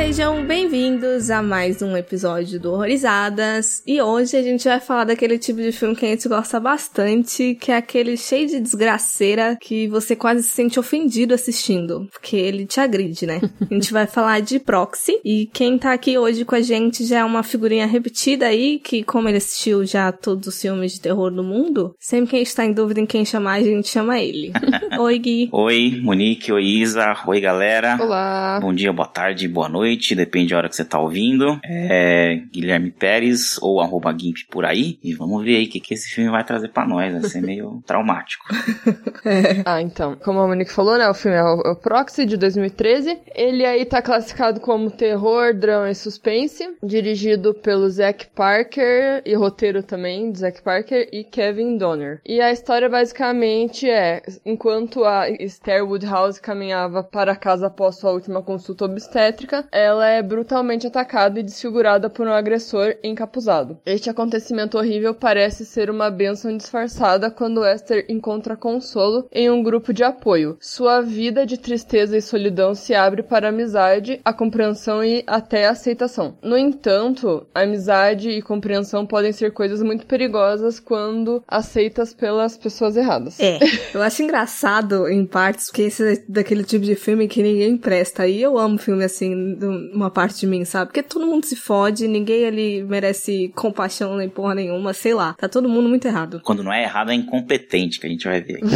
Sejam bem-vindos a mais um episódio do Horrorizadas. E hoje a gente vai falar daquele tipo de filme que a gente gosta bastante, que é aquele cheio de desgraceira que você quase se sente ofendido assistindo, porque ele te agride, né? A gente vai falar de Proxy. E quem tá aqui hoje com a gente já é uma figurinha repetida aí, que como ele assistiu já todos os filmes de terror do mundo, sempre que a gente tá em dúvida em quem chamar, a gente chama ele. Oi, Gui. Oi, Monique. Oi, Isa. Oi, galera. Olá. Bom dia, boa tarde, boa noite, depende da hora que você tá ouvindo. É Guilherme Pérez ou arroba Gimp por aí. E vamos ver aí o que, que esse filme vai trazer pra nós. Vai ser meio traumático. Ah, então, como a Monique falou, né, o filme é o, é o Proxy, de 2013. Ele aí tá classificado como terror, drama e suspense, dirigido pelo Zack Parker e roteiro também de Zack Parker e Kevin Donner. E a história basicamente é, enquanto a Esther Woodhouse caminhava para casa após sua última consulta obstétrica, ela é brutalmente atacada e desfigurada por um agressor encapuzado. Este acontecimento horrível parece ser uma bênção disfarçada quando Esther encontra consolo em um grupo de apoio. Sua vida de tristeza e solidão se abre para a amizade, a compreensão e até a aceitação. No entanto, amizade e compreensão podem ser coisas muito perigosas quando aceitas pelas pessoas erradas. É, eu acho engraçado em partes, porque esse é daquele tipo de filme que ninguém presta. E eu amo filme assim, de uma parte de mim, sabe? Porque todo mundo se fode, ninguém ali merece compaixão nem porra nenhuma, sei lá. Tá todo mundo muito errado. Quando não é errado, é incompetente que a gente vai ver.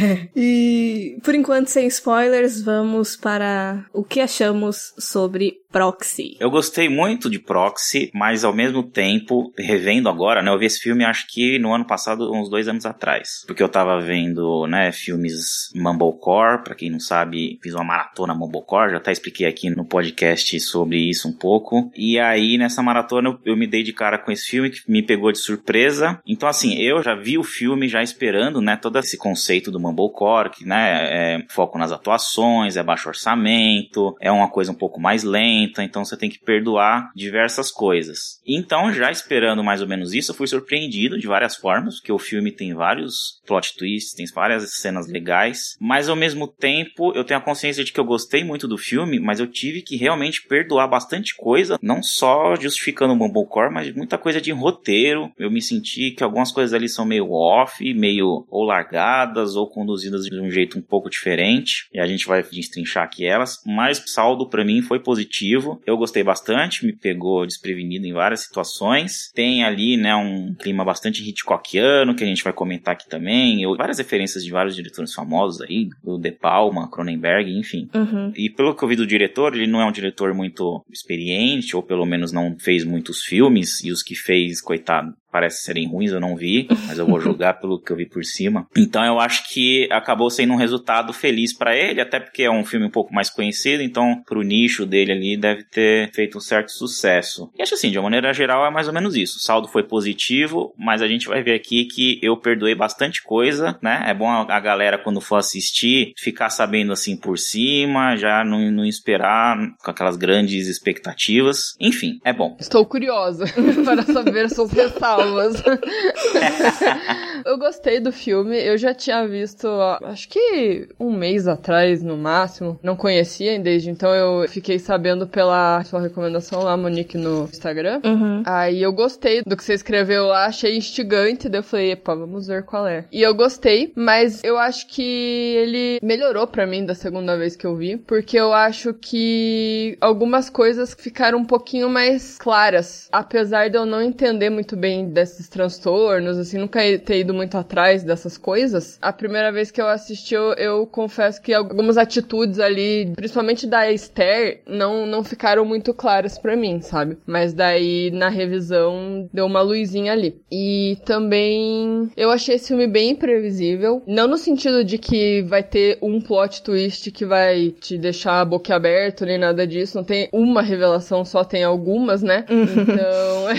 E por enquanto, sem spoilers, vamos para o que achamos sobre Proxy. Eu gostei muito de Proxy, mas ao mesmo tempo, revendo agora, né? Eu vi esse filme acho que no ano passado, uns dois anos atrás. Porque eu tava vendo, né, filmes Mumblecore, pra quem não sabe, fiz uma maratona Mumblecore, já até expliquei aqui no podcast sobre isso um pouco. E aí, nessa maratona, eu, eu me dei de cara com esse filme que me pegou de surpresa. Então, assim, eu já vi o filme já esperando, né, todo esse conceito do Mumblecore, que, né, é foco nas atuações, é baixo orçamento, é uma coisa um pouco mais lenta, então você tem que perdoar diversas coisas. Então, já esperando mais ou menos isso, eu fui surpreendido de várias formas, porque o filme tem vários plot twists, tem várias cenas legais, mas ao mesmo tempo eu tenho a consciência de que eu gostei muito do filme, mas eu tive que realmente perdoar bastante coisa, não só justificando o Mumblecore, mas muita coisa de roteiro. Eu me senti que algumas coisas ali são meio off, meio ou largadas ou conduzidas de um jeito um pouco diferente, e a gente vai destrinchar aqui elas, mas o saldo para mim foi positivo. Eu gostei bastante, me pegou desprevenido em várias situações. Tem ali, né, um clima bastante Hitchcockiano que a gente vai comentar aqui também. Eu, várias referências de vários diretores famosos aí, do De Palma, Cronenberg, enfim. Uhum. E pelo que eu vi do diretor, ele não é um diretor muito experiente, ou pelo menos não fez muitos filmes, e os que fez, coitado, parece serem ruins, eu não vi, mas eu vou julgar pelo que eu vi por cima. Então eu acho que acabou sendo um resultado feliz para ele, até porque é um filme um pouco mais conhecido, então pro nicho dele ali deve ter feito um certo sucesso. E acho assim, de uma maneira geral é mais ou menos isso. O saldo foi positivo, mas a gente vai ver aqui que eu perdoei bastante coisa, né? É bom a galera quando for assistir ficar sabendo assim por cima, já não, não esperar com aquelas grandes expectativas. Enfim, é bom. Estou curiosa para saber suas ressalvas. eu gostei do filme, eu já tinha visto, acho que um mês atrás no máximo. Não conhecia desde então, eu fiquei sabendo pela sua recomendação lá, Monique, no Instagram. Uhum. Aí eu gostei do que você escreveu lá, achei instigante, daí eu falei, epa, vamos ver qual é. E eu gostei, mas eu acho que ele melhorou pra mim da segunda vez que eu vi, porque eu acho que algumas coisas ficaram um pouquinho mais claras, apesar de eu não entender muito bem desses transtornos, assim, nunca ter ido muito atrás dessas coisas. A primeira vez que eu assisti, eu, eu confesso que algumas atitudes ali, principalmente da Esther, não, não ficaram muito claras pra mim, sabe? Mas daí na revisão deu uma luzinha ali. E também eu achei esse filme bem imprevisível, não no sentido de que vai ter um plot twist que vai te deixar boquiaberto nem nada disso, não tem uma revelação, só tem algumas, né? Então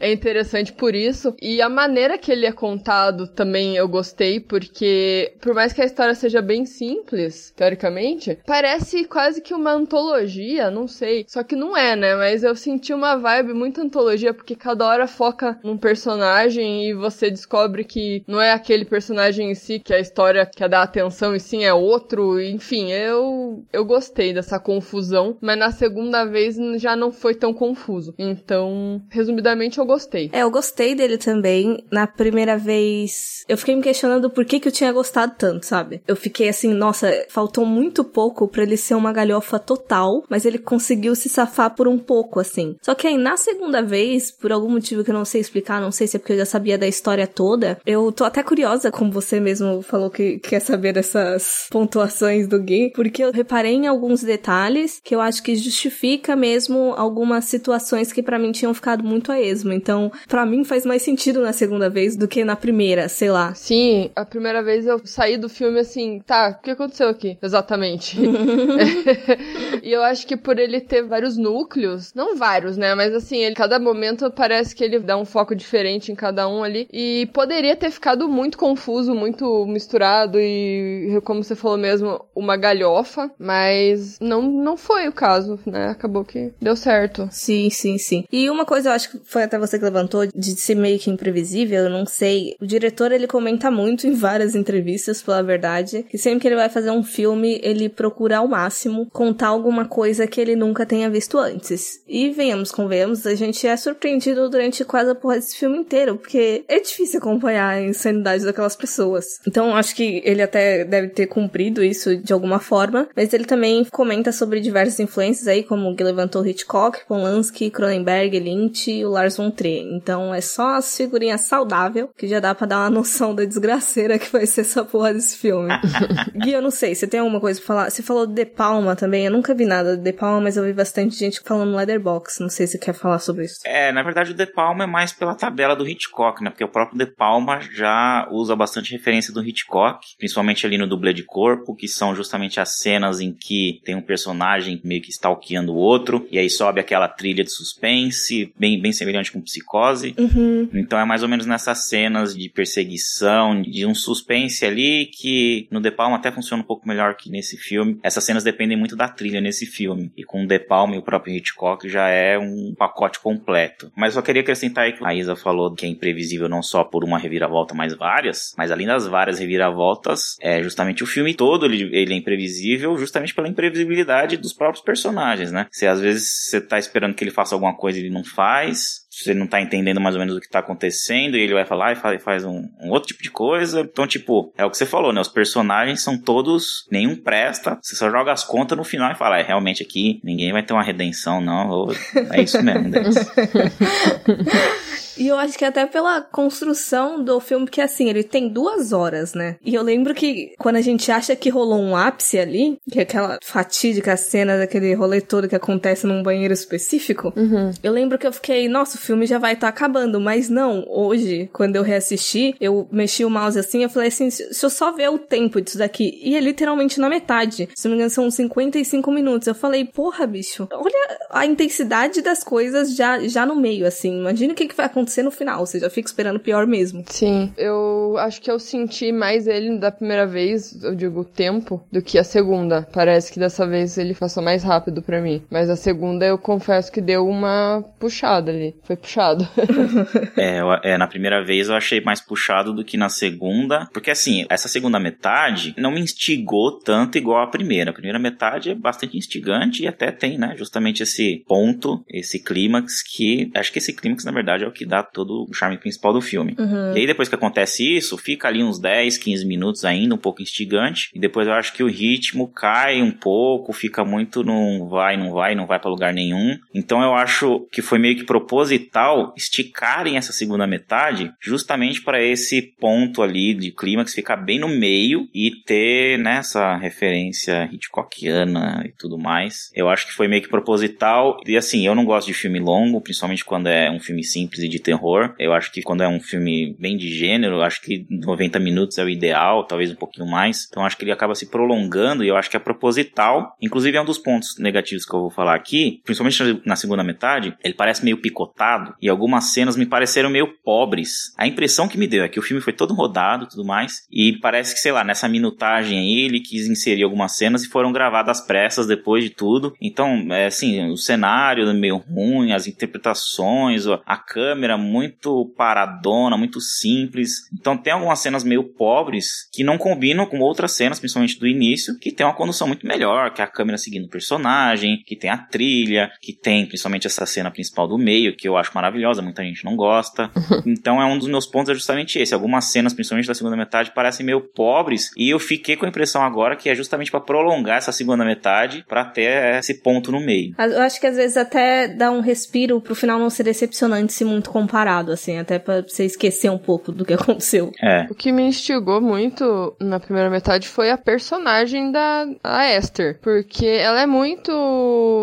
é, é interessante por por isso. E a maneira que ele é contado também eu gostei, porque por mais que a história seja bem simples, teoricamente, parece quase que uma antologia, não sei. Só que não é, né? Mas eu senti uma vibe muito antologia, porque cada hora foca num personagem e você descobre que não é aquele personagem em si que a história quer dar atenção e sim é outro. Enfim, eu, eu gostei dessa confusão, mas na segunda vez já não foi tão confuso. Então, resumidamente, eu gostei. É, eu gostei dele também. Na primeira vez, eu fiquei me questionando por que, que eu tinha gostado tanto, sabe? Eu fiquei assim, nossa, faltou muito pouco para ele ser uma galhofa total, mas ele conseguiu se safar por um pouco, assim. Só que aí, na segunda vez, por algum motivo que eu não sei explicar, não sei se é porque eu já sabia da história toda, eu tô até curiosa, como você mesmo falou que quer saber dessas pontuações do Gui, porque eu reparei em alguns detalhes que eu acho que justifica mesmo algumas situações que para mim tinham ficado muito a esmo. Então, para mim faz mais sentido na segunda vez do que na primeira, sei lá. Sim, a primeira vez eu saí do filme assim, tá, o que aconteceu aqui? Exatamente. e eu acho que por ele ter vários núcleos, não vários, né, mas assim, ele, cada momento parece que ele dá um foco diferente em cada um ali e poderia ter ficado muito confuso, muito misturado e como você falou mesmo, uma galhofa, mas não não foi o caso, né? Acabou que deu certo. Sim, sim, sim. E uma coisa eu acho que foi até você que levantou de ser meio que imprevisível, eu não sei. O diretor ele comenta muito em várias entrevistas, pela verdade, que sempre que ele vai fazer um filme, ele procura ao máximo contar alguma coisa que ele nunca tenha visto antes. E venhamos, convenhamos, a gente é surpreendido durante quase a porra desse filme inteiro, porque é difícil acompanhar a insanidade daquelas pessoas. Então acho que ele até deve ter cumprido isso de alguma forma, mas ele também comenta sobre diversas influências aí, como que levantou Hitchcock, Polanski, Cronenberg, Lynch e o Lars von Trier. Então é só as figurinhas saudável que já dá para dar uma noção da desgraceira que vai ser essa porra desse filme. Gui, eu não sei, você tem alguma coisa pra falar? Você falou de De Palma também, eu nunca vi nada de De Palma, mas eu vi bastante gente falando no Leatherbox. Não sei se você quer falar sobre isso. É, na verdade o De Palma é mais pela tabela do Hitchcock, né? Porque o próprio De Palma já usa bastante referência do Hitchcock, principalmente ali no dublê de corpo, que são justamente as cenas em que tem um personagem meio que stalkeando o outro, e aí sobe aquela trilha de suspense, bem, bem semelhante com psicose. Uhum. Então é mais ou menos nessas cenas de perseguição, de um suspense ali que no De Palma até funciona um pouco melhor que nesse filme. Essas cenas dependem muito da trilha nesse filme. E com o De Palma e o próprio Hitchcock já é um pacote completo. Mas só queria acrescentar aí que a Isa falou que é imprevisível não só por uma reviravolta, mas várias. Mas além das várias reviravoltas, é justamente o filme todo ele, ele é imprevisível justamente pela imprevisibilidade dos próprios personagens, né? Se às vezes você tá esperando que ele faça alguma coisa e ele não faz, você não tá entendendo mais ou menos o que tá acontecendo, e ele vai falar e faz, faz um, um, outro tipo de coisa. Então, tipo, é o que você falou, né? Os personagens são todos, nenhum presta, você só joga as contas no final e fala, é, realmente aqui ninguém vai ter uma redenção, não. É isso mesmo, E eu acho que até pela construção do filme, porque assim, ele tem duas horas, né? E eu lembro que quando a gente acha que rolou um ápice ali, que é aquela fatídica cena daquele rolê todo que acontece num banheiro específico, uhum. eu lembro que eu fiquei, nossa, o filme já vai estar tá acabando, mas não, hoje, quando eu reassisti, eu mexi o mouse assim, eu falei assim, se eu só ver o tempo disso daqui, e é literalmente na metade, se não me engano são 55 minutos, eu falei, porra, bicho, olha a intensidade das coisas já, já no meio, assim, imagina o que, que vai acontecer acontecer no final. Você já fica esperando o pior mesmo. Sim, eu acho que eu senti mais ele da primeira vez, eu digo tempo, do que a segunda. Parece que dessa vez ele passou mais rápido para mim. Mas a segunda eu confesso que deu uma puxada ali. Foi puxado. é, eu, é, na primeira vez eu achei mais puxado do que na segunda. Porque assim, essa segunda metade não me instigou tanto igual a primeira. A primeira metade é bastante instigante e até tem, né? Justamente esse ponto, esse clímax que. Acho que esse clímax, na verdade, é o que dá todo o charme principal do filme. Uhum. E aí depois que acontece isso, fica ali uns 10, 15 minutos ainda, um pouco instigante, e depois eu acho que o ritmo cai um pouco, fica muito não vai, não vai, não vai para lugar nenhum. Então eu acho que foi meio que proposital esticarem essa segunda metade justamente para esse ponto ali de clímax ficar bem no meio e ter nessa né, referência Hitchcockiana e tudo mais. Eu acho que foi meio que proposital. E assim, eu não gosto de filme longo, principalmente quando é um filme simples e de terror. Eu acho que quando é um filme bem de gênero, acho que 90 minutos é o ideal, talvez um pouquinho mais. Então acho que ele acaba se prolongando e eu acho que é proposital. Inclusive é um dos pontos negativos que eu vou falar aqui, principalmente na segunda metade, ele parece meio picotado e algumas cenas me pareceram meio pobres. A impressão que me deu é que o filme foi todo rodado tudo mais e parece que, sei lá, nessa minutagem aí ele quis inserir algumas cenas e foram gravadas às pressas depois de tudo. Então, é assim, o cenário meio ruim, as interpretações, a câmera muito paradona, muito simples. Então tem algumas cenas meio pobres que não combinam com outras cenas, principalmente do início, que tem uma condução muito melhor, que é a câmera seguindo o personagem, que tem a trilha, que tem principalmente essa cena principal do meio, que eu acho maravilhosa, muita gente não gosta. então é um dos meus pontos é justamente esse. Algumas cenas, principalmente da segunda metade, parecem meio pobres e eu fiquei com a impressão agora que é justamente para prolongar essa segunda metade para ter esse ponto no meio. Eu acho que às vezes até dá um respiro pro final não ser decepcionante se muito comparado, assim, até para você esquecer um pouco do que aconteceu. É. O que me instigou muito na primeira metade foi a personagem da a Esther, porque ela é muito,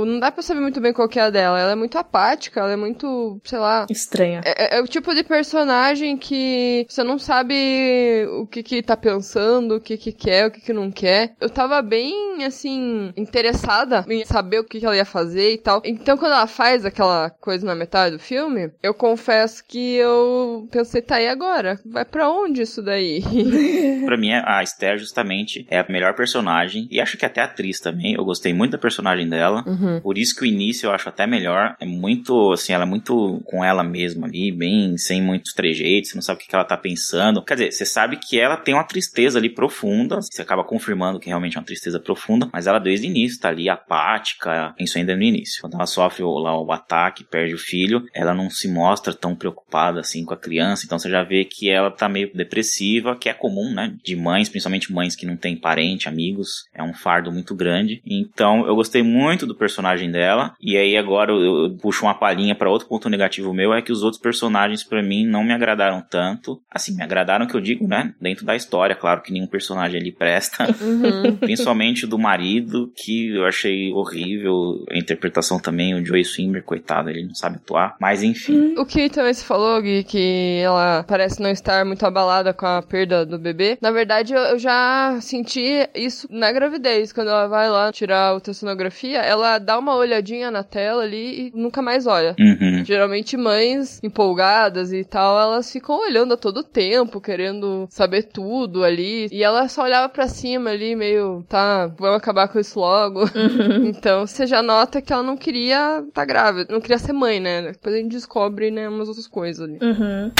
não dá para saber muito bem qual que é a dela, ela é muito apática, ela é muito, sei lá, estranha. É, é, é o tipo de personagem que você não sabe o que que tá pensando, o que que quer, o que que não quer. Eu tava bem, assim, interessada em saber o que que ela ia fazer e tal. Então, quando ela faz aquela coisa na metade do filme, eu confesso que eu pensei, tá aí agora? Vai para onde isso daí? pra mim, a Esther, justamente, é a melhor personagem. E acho que até atriz também. Eu gostei muito da personagem dela. Uhum. Por isso que o início eu acho até melhor. É muito, assim, ela é muito com ela mesma ali, bem, sem muitos trejeitos. Você não sabe o que ela tá pensando. Quer dizer, você sabe que ela tem uma tristeza ali profunda. Você acaba confirmando que realmente é uma tristeza profunda. Mas ela, desde o início, tá ali apática. Isso ainda no início. Quando ela sofre lá o ataque, perde o filho, ela não se mostra tão preocupada assim com a criança. Então você já vê que ela tá meio depressiva, que é comum, né? De mães, principalmente mães que não têm parente, amigos. É um fardo muito grande. Então eu gostei muito do personagem dela. E aí agora eu, eu puxo uma palhinha para outro ponto negativo meu: é que os outros personagens para mim não me agradaram tanto. Assim, me agradaram que eu digo, né? Dentro da história, claro que nenhum personagem ali presta. Uhum. principalmente o do marido, que eu achei horrível. A interpretação também, o Joey Swimmer, coitado, ele não sabe atuar. Mas enfim. O que também se falou, Gui, que ela parece não estar muito abalada com a perda do bebê. Na verdade, eu, eu já senti isso na gravidez. Quando ela vai lá tirar a ultrassonografia, ela dá uma olhadinha na tela ali e nunca mais olha. Uhum. Geralmente, mães empolgadas e tal, elas ficam olhando a todo tempo, querendo saber tudo ali. E ela só olhava para cima ali, meio, tá, vamos acabar com isso logo. Uhum. então, você já nota que ela não queria estar tá grávida, não queria ser mãe, né? Depois a gente descobre, né, umas outras coisas ali. Uhum.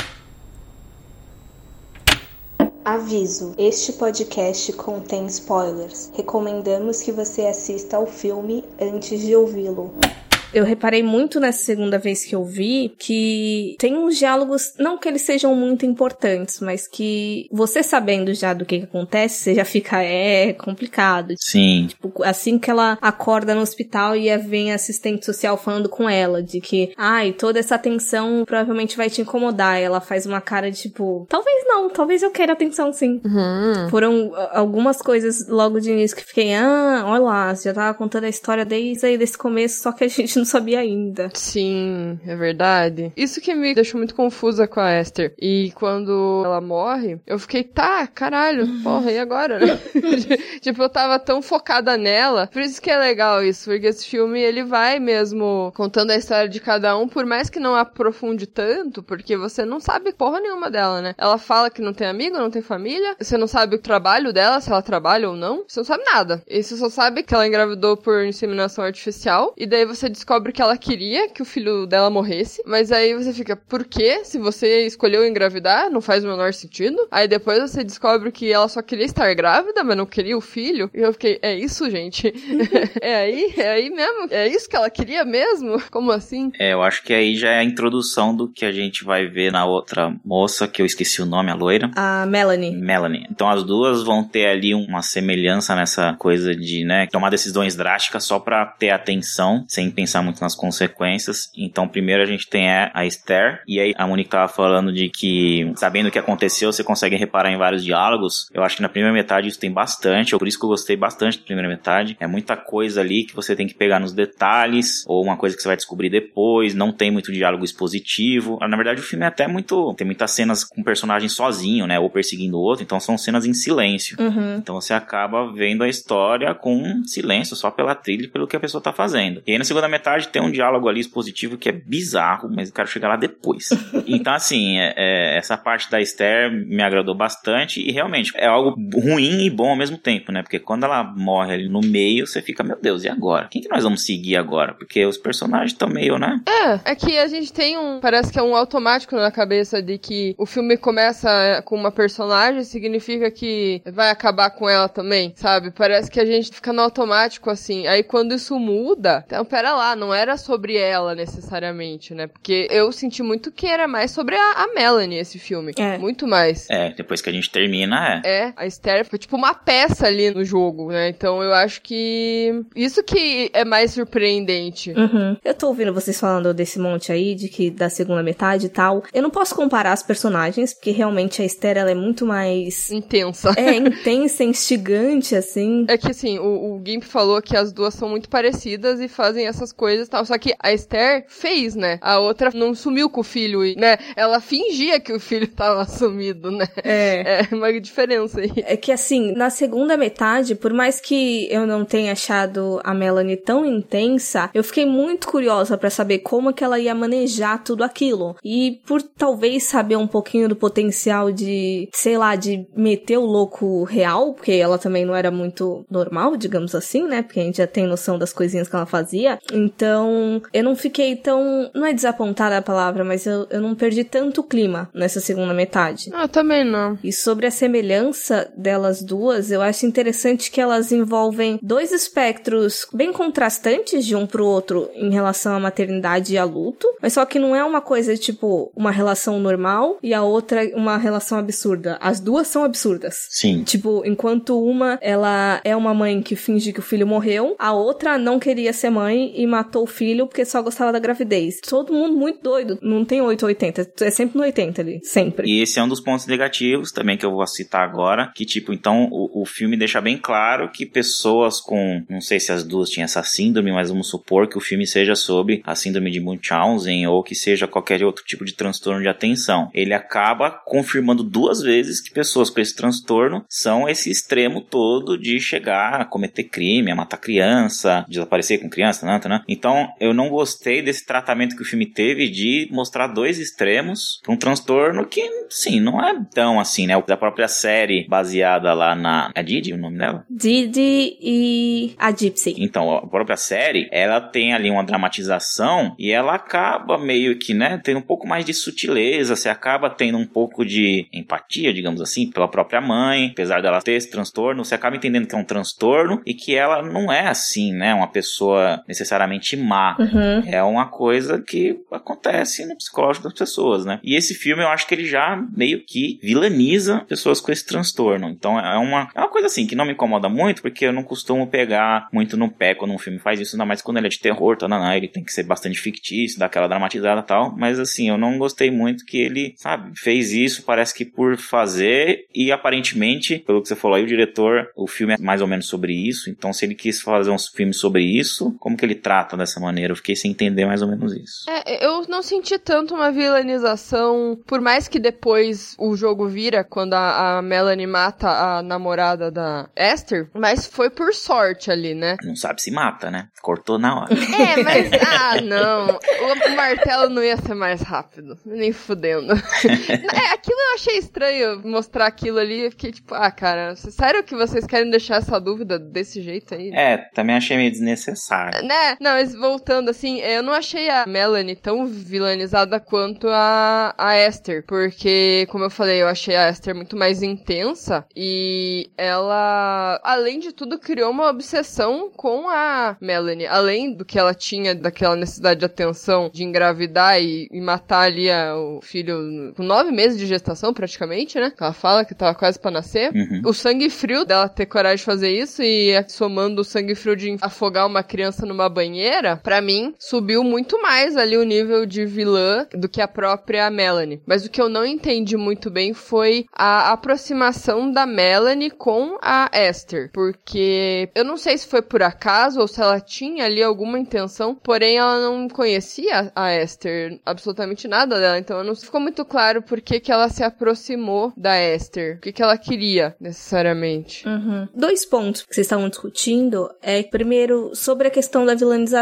Aviso: este podcast contém spoilers. Recomendamos que você assista ao filme antes de ouvi-lo. Eu reparei muito nessa segunda vez que eu vi que tem uns diálogos, não que eles sejam muito importantes, mas que você sabendo já do que, que acontece, você já fica, é complicado. Sim. Tipo, assim que ela acorda no hospital e vem a assistente social falando com ela, de que, ai, toda essa atenção provavelmente vai te incomodar. E ela faz uma cara de tipo, talvez não, talvez eu queira atenção sim. Uhum. Foram algumas coisas logo de início que fiquei, ah, olha lá, você já tava contando a história desde aí desse começo, só que a gente não sabia ainda. Sim, é verdade. Isso que me deixou muito confusa com a Esther. E quando ela morre, eu fiquei, tá, caralho, porra, e agora, né? tipo, eu tava tão focada nela. Por isso que é legal isso, porque esse filme, ele vai mesmo contando a história de cada um, por mais que não aprofunde tanto, porque você não sabe porra nenhuma dela, né? Ela fala que não tem amigo, não tem família, você não sabe o trabalho dela, se ela trabalha ou não, você não sabe nada. E você só sabe que ela engravidou por inseminação artificial, e daí você descobre que ela queria que o filho dela morresse, mas aí você fica, por quê? Se você escolheu engravidar, não faz o menor sentido. Aí depois você descobre que ela só queria estar grávida, mas não queria o filho. E eu fiquei, é isso, gente? é aí? É aí mesmo? É isso que ela queria mesmo? Como assim? É, eu acho que aí já é a introdução do que a gente vai ver na outra moça, que eu esqueci o nome, a loira. A Melanie. Melanie. Então as duas vão ter ali uma semelhança nessa coisa de, né, tomar decisões drásticas só pra ter atenção, sem pensar pensar muito nas consequências. Então, primeiro a gente tem a Esther, e aí a Monique tava falando de que, sabendo o que aconteceu, você consegue reparar em vários diálogos. Eu acho que na primeira metade isso tem bastante, por isso que eu gostei bastante da primeira metade. É muita coisa ali que você tem que pegar nos detalhes, ou uma coisa que você vai descobrir depois, não tem muito diálogo expositivo. Na verdade, o filme é até muito. Tem muitas cenas com personagem sozinho, né? Ou perseguindo o outro, então são cenas em silêncio. Uhum. Então você acaba vendo a história com silêncio, só pela trilha e pelo que a pessoa tá fazendo. E aí na segunda metade tem um diálogo ali expositivo que é bizarro, mas eu quero chegar lá depois. então, assim, é, é, essa parte da Esther me agradou bastante e realmente é algo ruim e bom ao mesmo tempo, né? Porque quando ela morre ali no meio, você fica, meu Deus, e agora? Quem que nós vamos seguir agora? Porque os personagens estão meio, né? É, é que a gente tem um. Parece que é um automático na cabeça de que o filme começa com uma personagem, significa que vai acabar com ela também, sabe? Parece que a gente fica no automático assim. Aí quando isso muda, então pera lá, não era sobre ela necessariamente, né? Porque eu senti muito que era mais sobre a, a Melanie esse filme. É. Muito mais. É, depois que a gente termina, é. É, a Esther foi tipo uma peça ali no jogo, né? Então eu acho que isso que é mais surpreendente. Uhum. Eu tô ouvindo vocês falando desse monte aí, de que da segunda metade e tal. Eu não posso comparar as personagens, porque realmente a Esther ela é muito mais. Intensa. É, intensa, instigante, assim. É que assim, o, o Gimp falou que as duas são muito parecidas e fazem essas coisas e tal. Só que a Esther fez, né? A outra não sumiu com o filho, né? Ela fingia que o filho tava sumido, né? É. É uma diferença aí. É que assim, na segunda metade, por mais que eu não tenha achado a Melanie tão intensa, eu fiquei muito curiosa para saber como que ela ia manejar tudo aquilo. E por talvez saber um pouquinho do potencial de, sei lá, de meter o louco real, porque ela também não era muito normal, digamos assim, né? Porque a gente já tem noção das coisinhas que ela fazia. Então, eu não fiquei tão. Não é desapontada a palavra, mas eu, eu não perdi tanto clima nessa segunda metade. Ah, também não. E sobre a semelhança delas duas, eu acho interessante que elas envolvem dois espectros bem contrastantes de um pro outro em relação à maternidade e a luto, mas só que não é uma coisa tipo uma relação normal e a outra uma relação absurda. As duas são absurdas. Sim. Tipo, enquanto uma, ela é uma mãe que finge que o filho morreu, a outra não queria ser mãe e matou o filho porque só gostava da gravidez. Todo mundo muito doido. Não tem 8 ou 80, é sempre no 80 ali, sempre. E esse é um dos pontos negativos também que eu vou citar agora, que tipo, então o, o filme deixa bem claro que pessoas com, não sei se as duas tinham essa síndrome, mas vamos supor que o filme seja sobre a síndrome de Munchausen ou que seja qualquer outro tipo de transtorno de atenção. Ele acaba confirmando duas vezes que pessoas com esse transtorno são esse extremo todo de chegar a cometer crime, a matar criança, desaparecer com criança, né, né? Então, eu não gostei desse tratamento que o filme teve de mostrar dois extremos para um transtorno que, sim, não é tão assim, né? Da própria série baseada lá na. É Didi o nome dela? Didi e a Gypsy. Então, a própria série, ela tem ali uma dramatização e ela acaba meio que, né, tendo um pouco mais de sutileza, você acaba tendo um pouco de empatia, digamos assim, pela própria mãe, apesar dela ter esse transtorno, você acaba entendendo que é um transtorno e que ela não é assim, né, uma pessoa necessariamente má. Uhum. É uma coisa que acontece no psicológico das pessoas, né? E esse filme eu acho que ele já meio que vilaniza pessoas com esse transtorno. Então é uma, é uma coisa assim que não me incomoda muito, porque eu não costumo pegar muito no pé quando um filme faz isso, ainda mais quando ele é de terror, tá? Não, não, ele tem que ser bastante fictício, dar aquela dramatizada e tal. Mas assim, eu não gostei muito que ele, sabe, fez isso, parece que por fazer, e aparentemente, pelo que você falou aí, o diretor, o filme é mais ou menos sobre isso. Então, se ele quis fazer um filme sobre isso, como que ele trata dessa maneira? Eu fiquei sem entender mais ou menos isso. É, eu não senti tanto uma vilanização, por mais que depois o jogo vira quando a, a Melanie mata a namorada da Esther, mas foi por sorte ali, né? Não sabe se mata, né? Cortou na hora. É, mas. Ah, não. O, o martelo não ia ser mais rápido. Nem fudendo. é, aquilo eu achei estranho mostrar aquilo ali. Eu fiquei tipo, ah, cara, sério que vocês querem deixar essa dúvida desse jeito aí? É, também achei meio desnecessário. Né? Não, mas voltando assim, eu não achei a Melanie tão vilanizada quanto a, a Esther. Porque, como eu falei, eu achei a Esther muito mais intensa. E ela, além de tudo, criou uma obsessão com a Melanie. Além do que ela tinha daquela necessidade de atenção de engravidar e, e matar ali a, o filho com nove meses de gestação, praticamente, né? Ela fala que tava quase pra nascer. Uhum. O sangue frio dela ter coragem de fazer isso e somando o sangue frio de afogar uma criança numa banheira primeira, para mim, subiu muito mais ali o nível de vilã do que a própria Melanie. Mas o que eu não entendi muito bem foi a aproximação da Melanie com a Esther. Porque eu não sei se foi por acaso ou se ela tinha ali alguma intenção, porém ela não conhecia a Esther, absolutamente nada dela. Então não ficou muito claro por que, que ela se aproximou da Esther. O que, que ela queria, necessariamente. Uhum. Dois pontos que vocês estavam discutindo é, primeiro, sobre a questão da vilanização.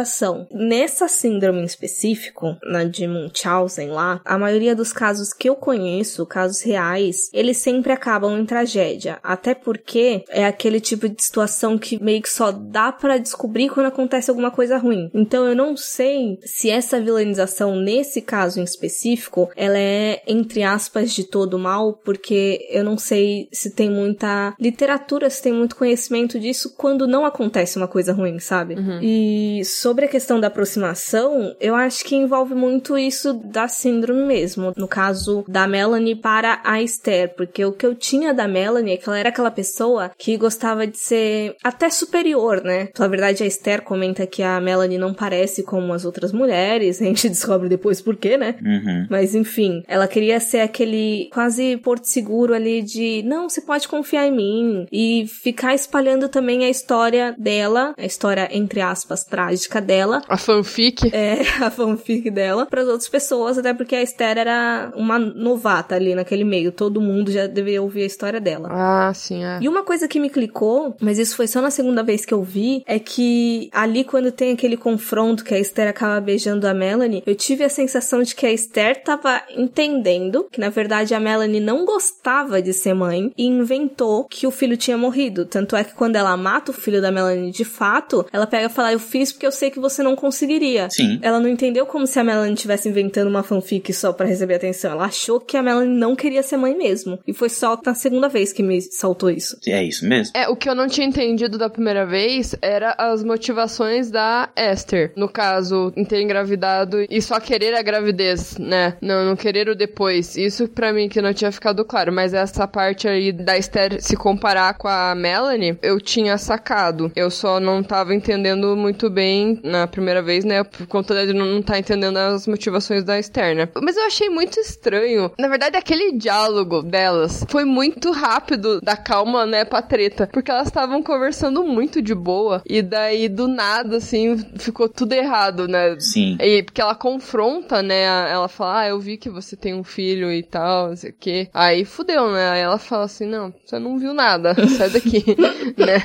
Nessa síndrome em específico, na de Munchausen lá, a maioria dos casos que eu conheço, casos reais, eles sempre acabam em tragédia. Até porque é aquele tipo de situação que meio que só dá para descobrir quando acontece alguma coisa ruim. Então eu não sei se essa vilanização nesse caso em específico, ela é entre aspas de todo mal, porque eu não sei se tem muita literatura, se tem muito conhecimento disso quando não acontece uma coisa ruim, sabe? Uhum. E sobre a questão da aproximação, eu acho que envolve muito isso da síndrome mesmo. No caso da Melanie para a Esther, porque o que eu tinha da Melanie é que ela era aquela pessoa que gostava de ser até superior, né? Na verdade, a Esther comenta que a Melanie não parece como as outras mulheres, a gente descobre depois por quê, né? Uhum. Mas enfim, ela queria ser aquele quase porto seguro ali de não, você pode confiar em mim e ficar espalhando também a história dela, a história entre aspas trágica dela, a fanfic. É, a fanfic dela para as outras pessoas, até porque a Esther era uma novata ali naquele meio, todo mundo já deveria ouvir a história dela. Ah, sim, é. E uma coisa que me clicou, mas isso foi só na segunda vez que eu vi, é que ali quando tem aquele confronto que a Esther acaba beijando a Melanie, eu tive a sensação de que a Esther tava entendendo que na verdade a Melanie não gostava de ser mãe e inventou que o filho tinha morrido. Tanto é que quando ela mata o filho da Melanie de fato, ela pega e fala: Eu fiz porque eu sei que você não conseguiria. Sim. Ela não entendeu como se a Melanie estivesse inventando uma fanfic só para receber atenção. Ela achou que a Melanie não queria ser mãe mesmo. E foi só na segunda vez que me saltou isso. É isso mesmo. É, o que eu não tinha entendido da primeira vez era as motivações da Esther. No caso, em ter engravidado e só querer a gravidez, né? Não, não querer o depois. Isso para mim que não tinha ficado claro. Mas essa parte aí da Esther se comparar com a Melanie, eu tinha sacado. Eu só não tava entendendo muito bem na primeira vez, né? Por conta de não estar tá entendendo as motivações da Esther, né? Mas eu achei muito estranho. Na verdade, aquele diálogo delas foi muito rápido da calma, né, pra treta. Porque elas estavam conversando muito de boa. E daí, do nada, assim, ficou tudo errado, né? Sim. E porque ela confronta, né? Ela fala, ah, eu vi que você tem um filho e tal, não sei o quê. Aí fudeu, né? Aí ela fala assim, não, você não viu nada, sai daqui, né?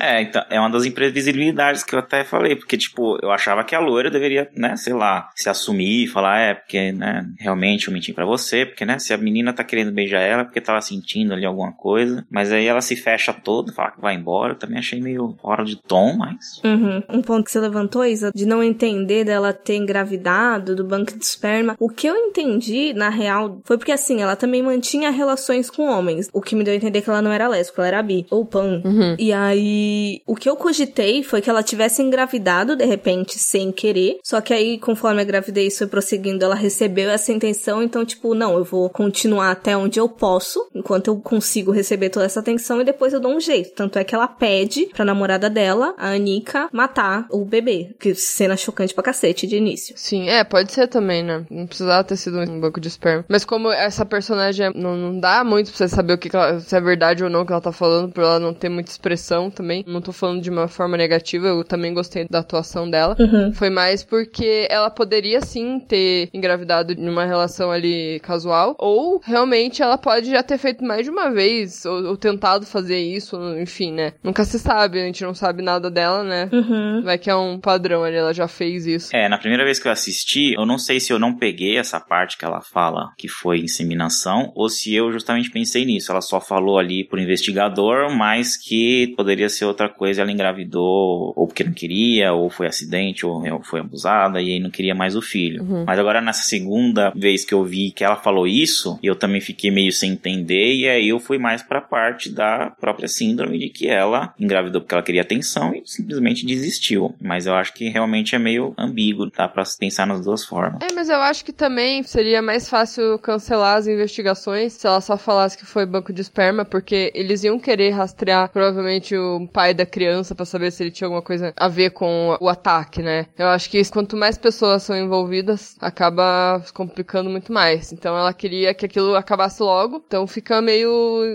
É, então, é uma das imprevisibilidades que eu até falei, porque, tipo, eu achava que a loira deveria, né, sei lá, se assumir, falar, é, porque, né, realmente eu menti para você, porque, né, se a menina tá querendo beijar ela, é porque tava sentindo ali alguma coisa, mas aí ela se fecha toda, fala que vai embora, eu também achei meio fora de tom, mas... Uhum. Um ponto que você levantou, Isa, de não entender dela ter engravidado do banco de esperma, o que eu entendi, na real, foi porque, assim, ela também mantinha relações com homens, o que me deu a entender que ela não era lésbica, ela era bi, ou pan. Uhum. E aí, o que eu cogitei foi que ela tivesse engravidado, de repente, sem querer, só que aí, conforme a gravidez foi prosseguindo, ela recebeu essa intenção, então, tipo, não, eu vou continuar até onde eu posso, enquanto eu consigo receber toda essa atenção, e depois eu dou um jeito. Tanto é que ela pede pra namorada dela, a Anika, matar o bebê. Que cena chocante pra cacete de início. Sim, é, pode ser também, né? Não precisava ter sido um banco de esperma. Mas como essa personagem é, não, não dá muito pra você saber o que, que ela, se é verdade ou não que ela tá falando, por ela não ter muita expressão também. Não tô falando de uma forma negativa, eu também gostei da atuação dela. Uhum. Foi mais porque ela poderia sim ter engravidado numa relação ali casual, ou realmente ela pode já ter feito mais de uma vez, ou, ou tentado fazer isso, enfim, né? Nunca se sabe, a gente não sabe nada dela, né? Uhum. Vai que é um padrão ali, ela já fez isso. É, na primeira vez que eu assisti, eu não sei se eu não peguei essa parte que ela fala que foi inseminação, ou se eu justamente pensei nisso. Ela só falou ali por investigador, mas que poderia ser outra coisa, ela engravidou, ou porque não queria, ou foi acidente, ou foi abusada, e aí não queria mais o filho. Uhum. Mas agora nessa segunda vez que eu vi que ela falou isso, eu também fiquei meio sem entender, e aí eu fui mais pra parte da própria síndrome de que ela engravidou porque ela queria atenção e simplesmente desistiu. Mas eu acho que realmente é meio ambíguo, dá pra pensar nas duas formas. É, mas eu acho que também seria mais fácil cancelar as investigações se ela só falasse que foi banco de esperma, porque eles iam querer rastrear provavelmente o pai da criança para saber se ele tinha alguma coisa a ver com o ataque, né? Eu acho que quanto mais pessoas são envolvidas, acaba complicando muito mais. Então ela queria que aquilo acabasse logo, então fica meio.